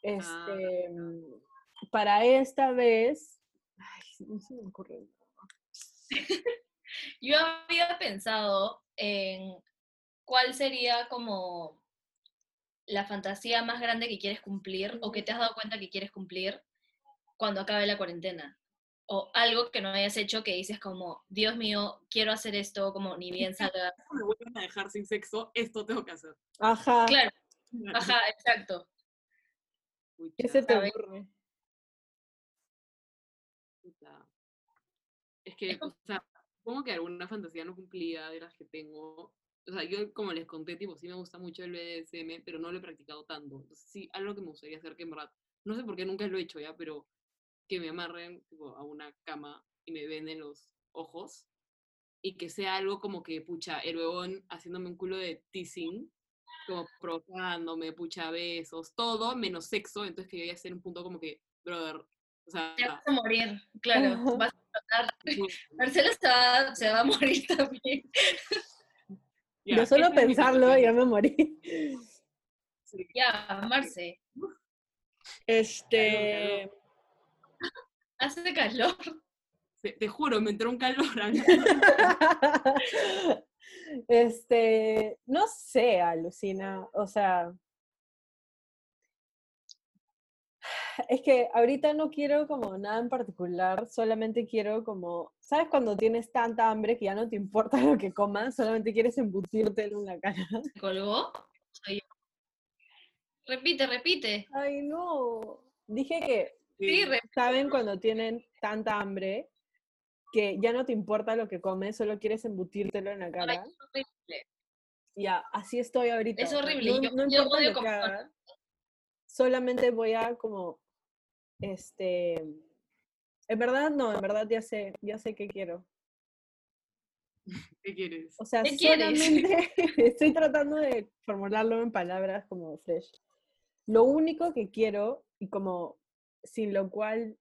B: Este, mm, para esta vez, ay, no se me ocurre.
A: Yo había pensado en cuál sería como la fantasía más grande que quieres cumplir o que te has dado cuenta que quieres cumplir cuando acabe la cuarentena. O algo que no hayas hecho que dices como, Dios mío, quiero hacer esto, como ni bien salga.
C: Me vuelven a dejar sin sexo, esto tengo que hacer.
B: Ajá,
A: Claro, ajá, exacto.
B: ¿qué se te ocurre?
C: Es que, o sea, supongo que alguna fantasía no cumplida de las que tengo. O sea, yo como les conté, tipo, sí me gusta mucho el BDSM, pero no lo he practicado tanto. Entonces, sí, algo que me gustaría hacer que en verdad, no sé por qué nunca lo he hecho ya, pero que me amarren tipo, a una cama y me venden los ojos y que sea algo como que, pucha, el huevón haciéndome un culo de teasing, como provocándome, pucha, besos, todo menos sexo, entonces que yo ya esté en un punto como que, brother, o sea,
A: Te vas a morir, claro. Vas a explotar.
C: sí,
A: Marcela se va, se va a morir también.
C: Ya,
B: Yo solo pensarlo ya me morí.
A: Ya, Marce,
B: Este.
A: hace calor.
C: Te, te juro, me entró un calor.
B: Este. No sé, alucina. O sea. Es que ahorita no quiero como nada en particular, solamente quiero como, ¿sabes cuando tienes tanta hambre que ya no te importa lo que comas, solamente quieres embutírtelo en la cara?
A: ¿Se colgó? Soy yo. Repite, repite.
B: Ay, no. Dije que
A: Sí,
B: saben cuando tienen tanta hambre que ya no te importa lo que comes, solo quieres embutírtelo en la
A: Ay,
B: cara.
A: es horrible.
B: Ya, así estoy ahorita.
A: Es horrible,
B: No,
A: yo-
B: no
A: yo
B: importa
A: odio
B: lo que
A: comer.
B: haga, solamente voy a como, este, en verdad no, en verdad ya sé, ya sé qué quiero.
C: ¿Qué quieres?
B: O sea, solamente estoy tratando de formularlo en palabras como fresh. Lo único que quiero y como sin lo cual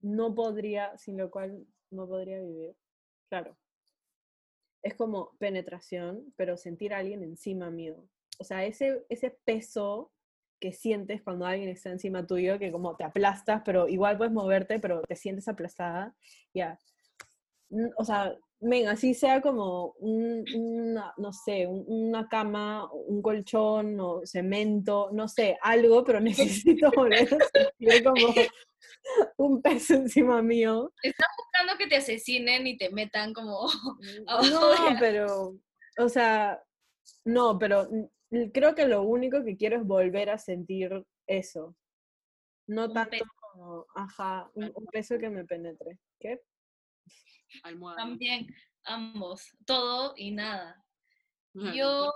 B: no podría, sin lo cual no podría vivir, claro. Es como penetración, pero sentir a alguien encima mío. O sea, ese, ese peso que sientes cuando alguien está encima tuyo, que como te aplastas, pero igual puedes moverte, pero te sientes aplastada, ya. N- O sea, men, así sea como un, una, no sé, un- una cama, un colchón o cemento, no sé, algo, pero necesito volver a como un peso encima mío.
A: Buscando que te asesinen y te metan como...
B: No, pero, o sea, no, pero mm, creo que lo único que quiero es volver a sentir eso. No
A: Un
B: tanto
A: peso.
B: como, ajá, un, un peso que me penetre. ¿Qué?
C: Almohada.
A: También, ambos, todo y nada. Yo,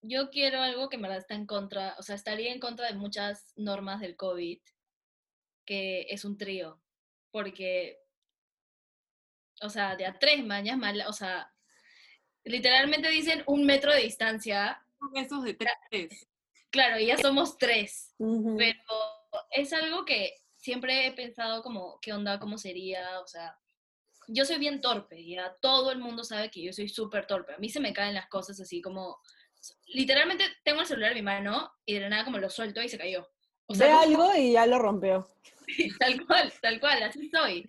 A: yo quiero algo que en verdad está en contra, o sea, estaría en contra de muchas normas del COVID, que es un trío, porque, o sea, de a tres mañas, mal, o sea, literalmente dicen un metro de distancia,
C: Son esos de tres.
A: claro, y ya somos tres, pero es algo que siempre he pensado como, ¿qué onda? ¿Cómo sería? O sea, yo soy bien torpe, ya todo el mundo sabe que yo soy súper torpe. A mí se me caen las cosas así como, literalmente tengo el celular en mi mano y de la nada como lo suelto y se cayó. O
B: Ve
A: sea, como-
B: algo y ya lo rompió.
A: tal cual, tal cual, así soy.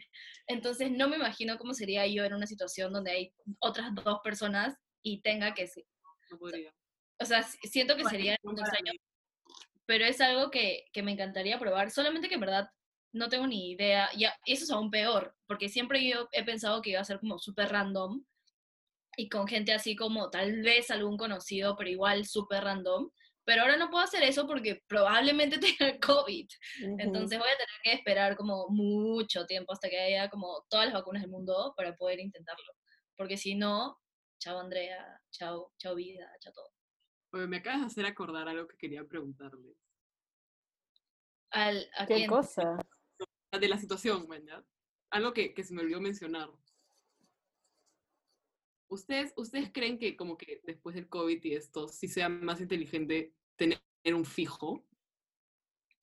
A: Entonces no me imagino cómo sería yo en una situación donde hay otras dos personas y tenga que,
C: No podría.
A: O sea, si- siento que sería
C: No
A: un extraño pero es algo que, que me encantaría probar, solamente que en verdad no tengo ni idea, y eso es aún peor, porque siempre yo he pensado que iba a ser como súper random, y con gente así como tal vez algún conocido, pero igual súper random, pero ahora no puedo hacer eso porque probablemente tenga COVID, entonces voy a tener que esperar como mucho tiempo hasta que haya como todas las vacunas del mundo para poder intentarlo, porque si no, chao Andrea, chao, chao vida, chao todo.
C: Oye, me acabas de hacer acordar algo que quería preguntarles.
A: Al, ¿a
B: ¿Qué
A: quién?
B: cosa?
C: De la situación, ¿verdad? Algo que, que se me olvidó mencionar. ¿Ustedes, ¿Ustedes creen que como que después del COVID y esto, sí sea más inteligente tener un fijo?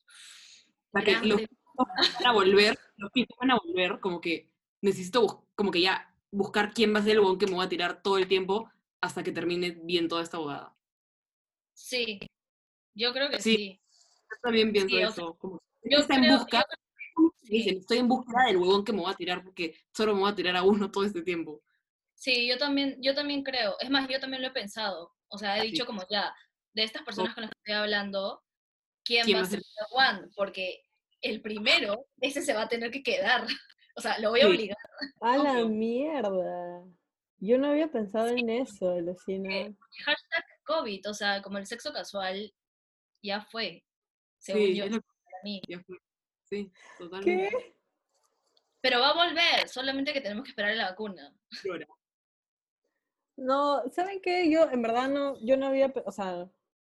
C: O sea, que
A: Gran
C: los
A: pregunta.
C: fijos van a volver, los fijos van a volver, como que necesito como que ya buscar quién va a ser el huevón que me va a tirar todo el tiempo hasta que termine bien toda esta abogada.
A: Sí, yo creo que
C: Sí.
A: sí.
C: Yo también pienso
A: Sí, o
C: eso. como
A: Yo
C: está en
A: creo-
C: busca,
A: sí.
C: dicen, estoy en búsqueda del huevón que me va a tirar porque solo me va a tirar a uno todo este tiempo.
A: Sí, yo también, yo también creo. Es más, yo también lo he pensado. O sea, he dicho como ya, de estas personas con las que estoy hablando, ¿quién,
C: ¿Quién
A: va
C: va
A: a ser el one? Porque el primero, ese se va a tener que quedar. O sea, lo voy a
C: Sí.
A: obligar.
B: A la mierda. Yo no había pensado en eso, Lucina.
A: Hashtag COVID, o sea, como el sexo casual ya fue, según
C: Sí,
A: yo,
C: lo
A: para mí.
C: ya fue. Sí, totalmente.
B: ¿Qué?
A: Pero va a volver, solamente que tenemos que esperar a la vacuna.
C: Llora.
B: No, ¿saben qué? Yo en verdad no, yo no había, o sea,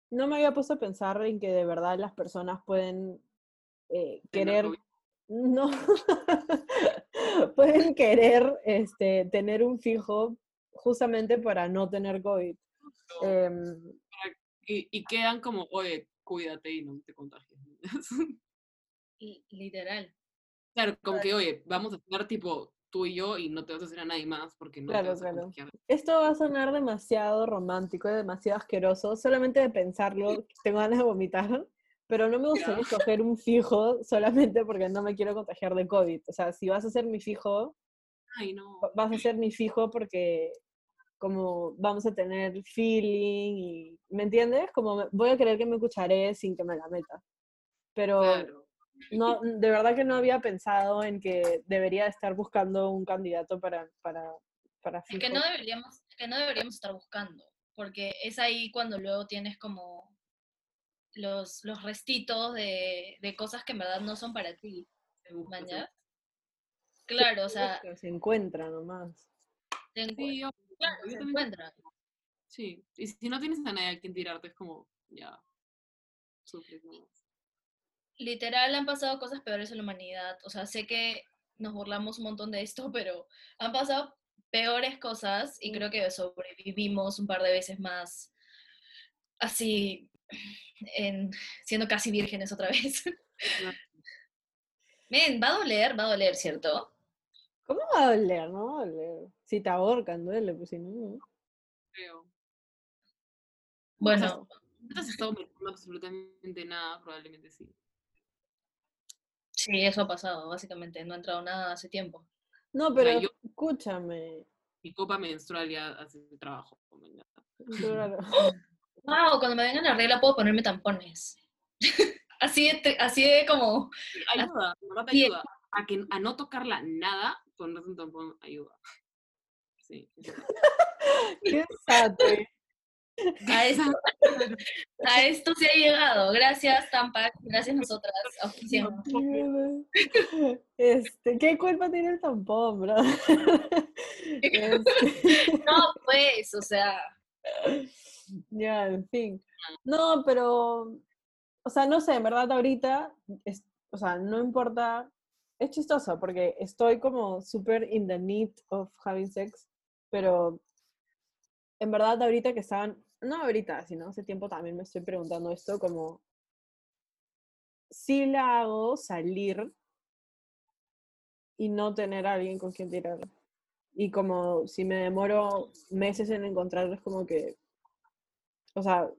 B: no me había puesto a pensar en que de verdad las personas pueden eh, querer, no, pueden querer este, tener un fijo justamente para no tener COVID. Em,
C: Y, y quedan como, oye, cuídate y no te contagies.
A: Li- Literal.
C: claro, como que, oye, vamos a estar tipo tú y yo y no te vas a hacer a nadie más porque no
B: Claro,
C: te vas a
B: claro.
C: contagiar.
B: esto va a sonar demasiado romántico y demasiado asqueroso. Solamente de pensarlo, tengo ganas de vomitar. Pero no me gustaría escoger un fijo solamente porque no me quiero contagiar de COVID. O sea, si vas a ser mi fijo,
C: Ay, no.
B: va- vas a ser mi fijo porque como vamos a tener feeling y, ¿me entiendes? Como voy a querer que me cucharé sin que me la meta. Pero
C: Claro.
B: no, de verdad que no había pensado en que debería estar buscando un candidato para, para, para
A: Es que no deberíamos, es que no deberíamos estar buscando, porque es ahí cuando luego tienes como los, los restitos de, de cosas que en verdad no son para ti, ¿mañas? Claro, o
B: Se
A: sea,
B: se encuentra nomás.
C: Sí, yo-
A: claro, se
C: también-
A: encuentran.
C: Sí, y si no tienes a nadie a quien tirarte, es como, ya, sufres.
A: Literal han pasado cosas peores en la humanidad, o sea, sé que nos burlamos un montón de esto, pero han pasado peores cosas y creo que sobrevivimos un par de veces más así, en, siendo casi vírgenes otra vez. Men, va a doler, va a doler, ¿cierto?
B: ¿Cómo va a doler? No va a doler. Si te ahorcan, duele, pues si no.
C: Creo.
A: Bueno,
C: ¿No has estado metiendo absolutamente nada? Probablemente sí.
A: sí, eso ha pasado, básicamente. No ha entrado nada hace tiempo.
B: No,
C: sea,
B: pero
C: yo-
B: escúchame.
C: mi copa menstrual ya hace el trabajo.
B: Claro.
A: Wow, cuando me vengan la regla puedo ponerme tampones. así, de, así de como,
C: Ayuda, te ayuda. A, que, a no tocarla nada, ponerse un tampón ayuda. Sí.
B: Qué
A: a esto, a esto se ha llegado. Gracias, Tampac. Gracias nosotras.
B: Este, ¿qué culpa tiene el tampón, bro? Este,
A: No, pues, o sea,
B: ya, en fin. No, pero, o sea, no sé, en verdad ahorita, es- o sea, no importa, es chistoso porque estoy como súper in the need of having sex, pero en verdad ahorita que estaban, no ahorita, sino hace tiempo también me estoy preguntando esto como, si la hago salir y no tener a alguien con quien tirar. Y como si me demoro meses en encontrarlos, como que, o sea,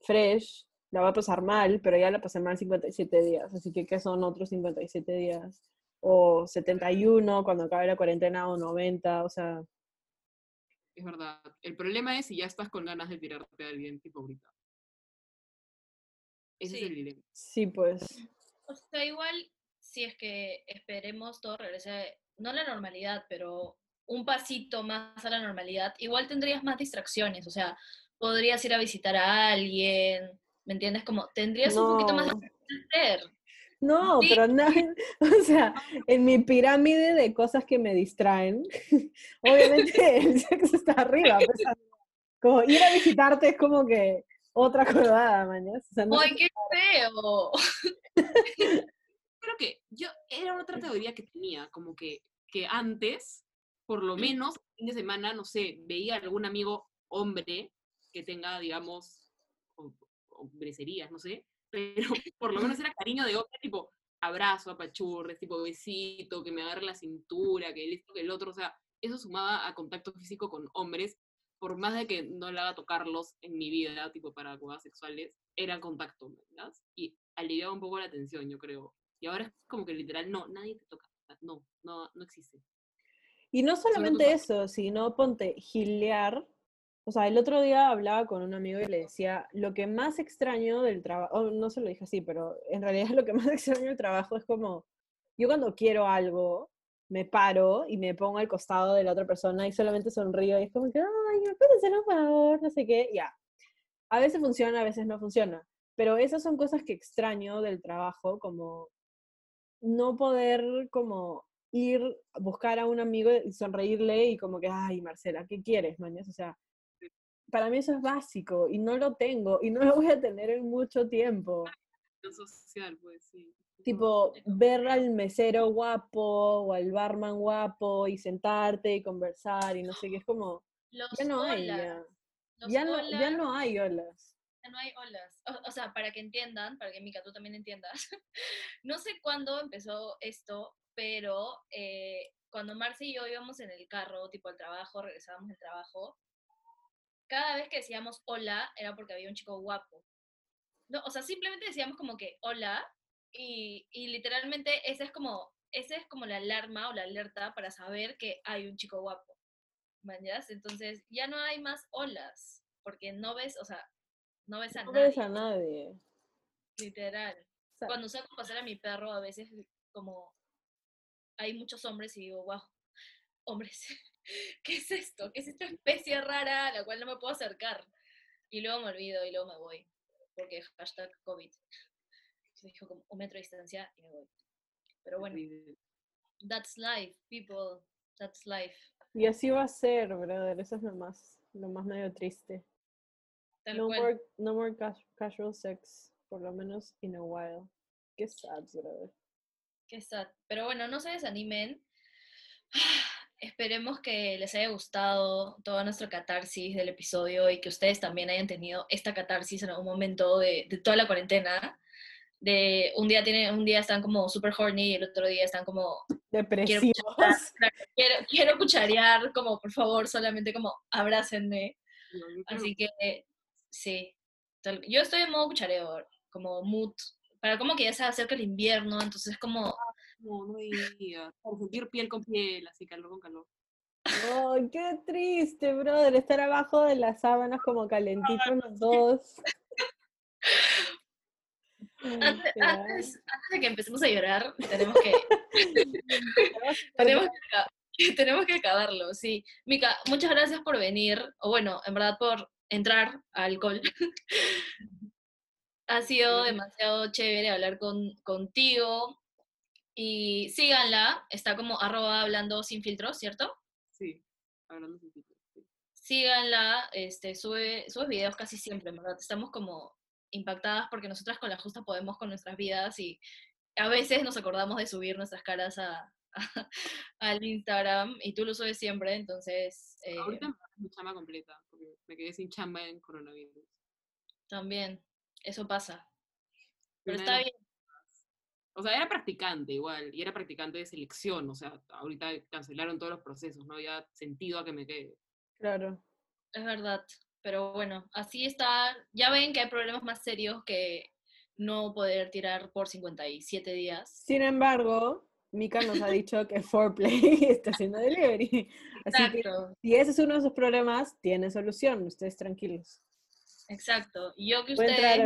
B: fresh, la va a pasar mal, pero ya la pasé mal 57 días, así que ¿qué son otros 57 días? O 71 cuando acabe la cuarentena, o 90, o sea,
C: Es verdad. El problema es si ya estás con ganas de tirarte a alguien tipo ahorita. Ese
A: Sí.
C: es el dilema.
B: sí, pues,
A: o sea, igual, si es que esperemos todo regrese, no a la normalidad, pero un pasito más a la normalidad, igual tendrías más distracciones, o sea, podrías ir a visitar a alguien, ¿me entiendes? Como tendrías un poquito más de hacer.
B: No,
A: Sí.
B: pero no, o sea, en mi pirámide de cosas que me distraen, obviamente el sexo está arriba, pues, o sea, como ir a visitarte es como que otra colgada, mañas. O sea, no,
A: ¡Ay, qué feo!
C: Creo que yo era otra teoría que tenía, como que, que antes, por lo menos, fin de semana, no sé, veía algún amigo hombre que tenga, digamos, o- hombrecerías, no sé, pero por lo menos era cariño de hombre, tipo abrazo, apachurres, tipo besito, que me agarre la cintura, que el esto, que el otro, o sea, eso sumaba a contacto físico con hombres, por más de que no le haga tocarlos en mi vida, tipo para cosas sexuales, era contacto, ¿verdad? Y aliviaba un poco la tensión, yo creo. Y ahora es como que literal, no, nadie te toca. No, no, no existe.
B: Y no solamente eso, sino ponte gilear. O sea, el otro día hablaba con un amigo y le decía, lo que más extraño del trabajo, no se lo dije así, pero en realidad lo que más extraño del trabajo es como, yo cuando quiero algo, me paro y me pongo al costado de la otra persona y solamente sonrío y es como que, ay, ¿me puedes hacer un favor? No sé qué, ya. A veces funciona, a veces no funciona. Pero esas son cosas que extraño del trabajo, como no poder como ir buscar a un amigo y sonreírle y como que, ay, Marcela, ¿qué quieres, mañas? O sea, para mí eso es básico y no lo tengo y no lo voy a tener en mucho tiempo.
C: Lo social, pues sí.
B: Tipo, ver al mesero guapo o al barman guapo y sentarte y conversar y no sé qué, es como,
A: Los
B: ya no hay,
A: olas,
B: ya. Ya no, ya
A: olas,
B: no hay olas.
A: ya no hay olas. O, o sea, para que entiendan, para que Mika tú también entiendas, no sé cuándo empezó esto, pero eh, cuando Marce y yo íbamos en el carro, tipo al trabajo, regresábamos del trabajo, cada vez que decíamos hola era porque había un chico guapo. No, o sea, simplemente decíamos como que hola y, y literalmente esa es como esa es como la alarma o la alerta para saber que hay un chico guapo. ¿Mañas? Entonces ya no hay más olas porque no ves, o sea, no ves a
B: No
A: nadie,
B: ves a nadie.
A: literal.
B: O sea,
A: Cuando saco pasar a mi perro a veces como hay muchos hombres y digo, wow, hombres, ¿qué es esto? ¿Qué es esta especie rara a la cual no me puedo acercar? Y luego me olvido y luego me voy, porque hashtag COVID. Se dijo como un metro de distancia y me voy. Pero bueno, that's life, people, that's life.
B: Y así va a ser, brother. Eso es lo más, lo más medio triste.
A: Tal
B: No
A: cual.
B: more, no more cas- casual sex, por lo menos in a while. Qué sad, brother.
A: Qué sad. Pero bueno, no se desanimen. Esperemos que les haya gustado toda nuestra catarsis del episodio y que ustedes también hayan tenido esta catarsis en algún momento de, de toda la cuarentena. De un día tienen, un día están como super horny y el otro día están como
B: Depresivos.
A: claro, quiero, quiero cucharear, como por favor, solamente como abrácenme. Así que sí. Yo estoy en modo cuchareo, como mood. Para como que ya se acerca el invierno, entonces como
C: No, no digas. Para sentir piel con piel, así calor con calor.
B: Ay, qué triste, brother, estar abajo de las sábanas como calentitos los dos.
A: Antes,
B: Ya.
A: antes- antes de que empecemos a llorar, tenemos que, tenemos, que, tenemos que acabarlo, sí. Mica, muchas gracias por venir, o bueno, en verdad por entrar a alcohol. ha sido demasiado chévere hablar con, contigo. Y síganla, está como arroba hablando sin filtros, ¿cierto?
C: Sí, hablando sin filtros, sí.
A: síganla, este, sube, sube videos casi siempre, verdad. Estamos como impactadas porque nosotras con la justa podemos con nuestras vidas y a veces nos acordamos de subir nuestras caras a, al Instagram y tú lo subes siempre, entonces eh,
C: Ahorita es mi chamba completa, porque me quedé sin chamba en coronavirus.
A: también eso pasa. Pero está bien,
C: O sea, era practicante igual, y era practicante de selección, o sea, ahorita cancelaron todos los procesos, no había sentido a que me quede.
B: Claro.
A: es verdad. Pero bueno, así está. Ya ven que hay problemas más serios que no poder tirar por 57 días.
B: Sin embargo, Mika nos ha dicho que Foreplay está haciendo delivery. Así que
A: Exacto.
B: si ese es uno de sus problemas, tiene solución. Ustedes tranquilos.
A: Exacto. Y yo que
B: Voy
A: ustedes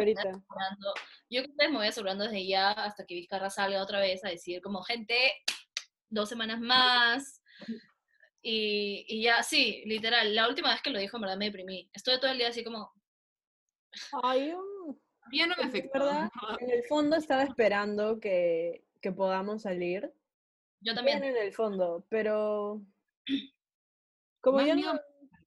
A: yo que ustedes me voy asegurando desde ya hasta que Vizcarra salga otra vez a decir como gente, dos semanas más. Y, y ya, sí, literal, la última vez que lo dijo en verdad me deprimí. Estuve todo el día así como,
B: Ay, mm,
C: Ya no me
B: en
C: afectó.
B: verdad, en el fondo estaba esperando que, que podamos salir.
A: yo
B: Bien
A: también.
B: en el fondo, pero como
C: Más
B: yo
C: miedo
B: no,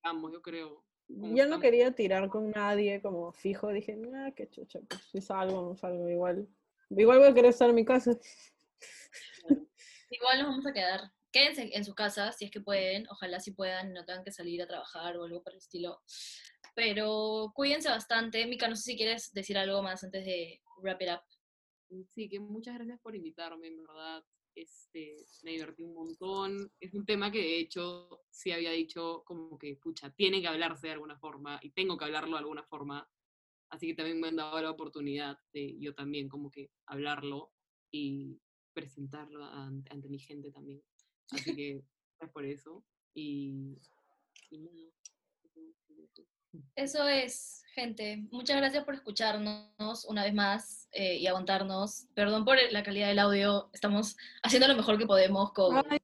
C: Vamos, yo creo.
B: Yo no quería tirar con nadie como fijo, dije, ah, qué chucha, pues si salgo, no salgo igual. Igual voy a querer estar en mi casa.
A: Igual nos vamos a quedar. Quédense en su casa si es que pueden. Ojalá si puedan, no tengan que salir a trabajar o algo por el estilo. Pero cuídense bastante. Mika, no sé si quieres decir algo más antes de wrap it up.
C: Sí, que muchas gracias por invitarme, en verdad. Este, me divertí un montón. Es un tema que de hecho sí había dicho como que, pucha, tiene que hablarse de alguna forma y tengo que hablarlo de alguna forma. Así que también me han dado la oportunidad de yo también como que hablarlo y presentarlo ante, mi gente también. Así que gracias por eso. Y, y nada, eso.
A: Es, gente. Muchas gracias por escucharnos una vez más eh, y aguantarnos. Perdón por la calidad del audio. Estamos haciendo lo mejor que podemos con,
B: Ay,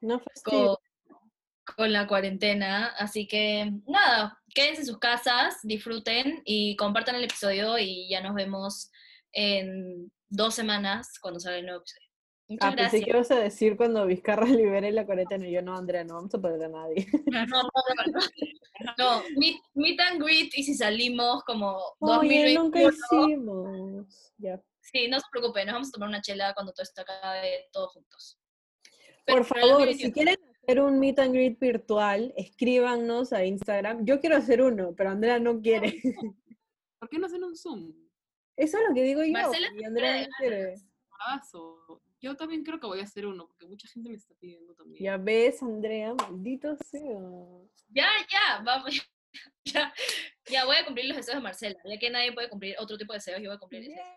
B: no fastidio.
A: con, con la cuarentena. Así que nada, quédense en sus casas, disfruten y compartan el episodio y ya nos vemos en dos semanas cuando salga el nuevo episodio. Muchas
B: Ah, pensé
A: gracias.
B: que ibas a decir cuando Vizcarra libere la cuarentena. Y yo, no, Andrea, no vamos a perder a nadie.
A: No, no, no, no. No, meet, meet and greet y si salimos como
B: Oye,
A: 2021.
B: nunca hicimos. Ya.
A: Sí, no se preocupen, nos vamos a tomar una chela cuando todo esto acabe todos juntos.
B: Por
A: Pero el
B: favor,
A: 2021.
B: si quieren hacer un meet and greet virtual, escríbanos a Instagram. Yo quiero hacer uno, pero Andrea no quiere.
C: ¿Por qué no hacen un Zoom?
B: Eso es lo que digo yo.
A: Marcela
B: y Andrea no quiere.
C: Bravazo. Yo también creo que voy a hacer uno, porque mucha gente me está pidiendo también.
B: Ya ves, Andrea, maldito sea.
A: Ya, ya, vamos. Ya, ya voy a cumplir los deseos de Marcela. Ya que nadie puede cumplir otro tipo de deseos, yo voy a cumplir ese.
B: Yeah.